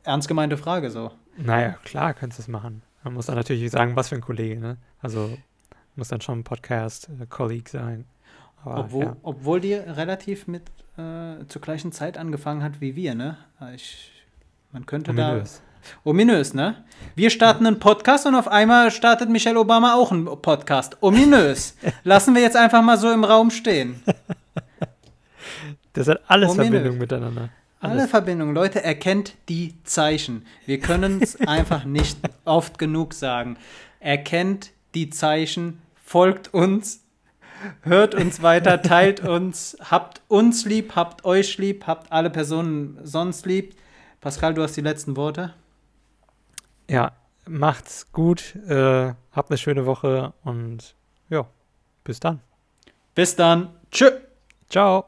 Ernst gemeinte Frage so. Naja, klar, könntest du es machen. Man muss dann natürlich sagen, was für ein Kollege, ne? Also muss dann schon ein Podcast-Colleague sein. Aber, obwohl, ja. obwohl die relativ mit äh, zur gleichen Zeit angefangen hat wie wir, ne? Ich, man könnte Ominös. da. Ominös, ne? Wir starten einen Podcast und auf einmal startet Michelle Obama auch einen Podcast. Ominös. [LAUGHS] Lassen wir jetzt einfach mal so im Raum stehen. Das hat alles Ominös. Verbindung miteinander. Alles. Alle Verbindungen. Leute, erkennt die Zeichen. Wir können es [LAUGHS] einfach nicht oft genug sagen. Erkennt die Zeichen, folgt uns, hört uns weiter, [LAUGHS] teilt uns, habt uns lieb, habt euch lieb, habt alle Personen sonst lieb. Pascal, du hast die letzten Worte. Ja, macht's gut, äh, habt eine schöne Woche und ja, bis dann. Bis dann. Tschö. Ciao.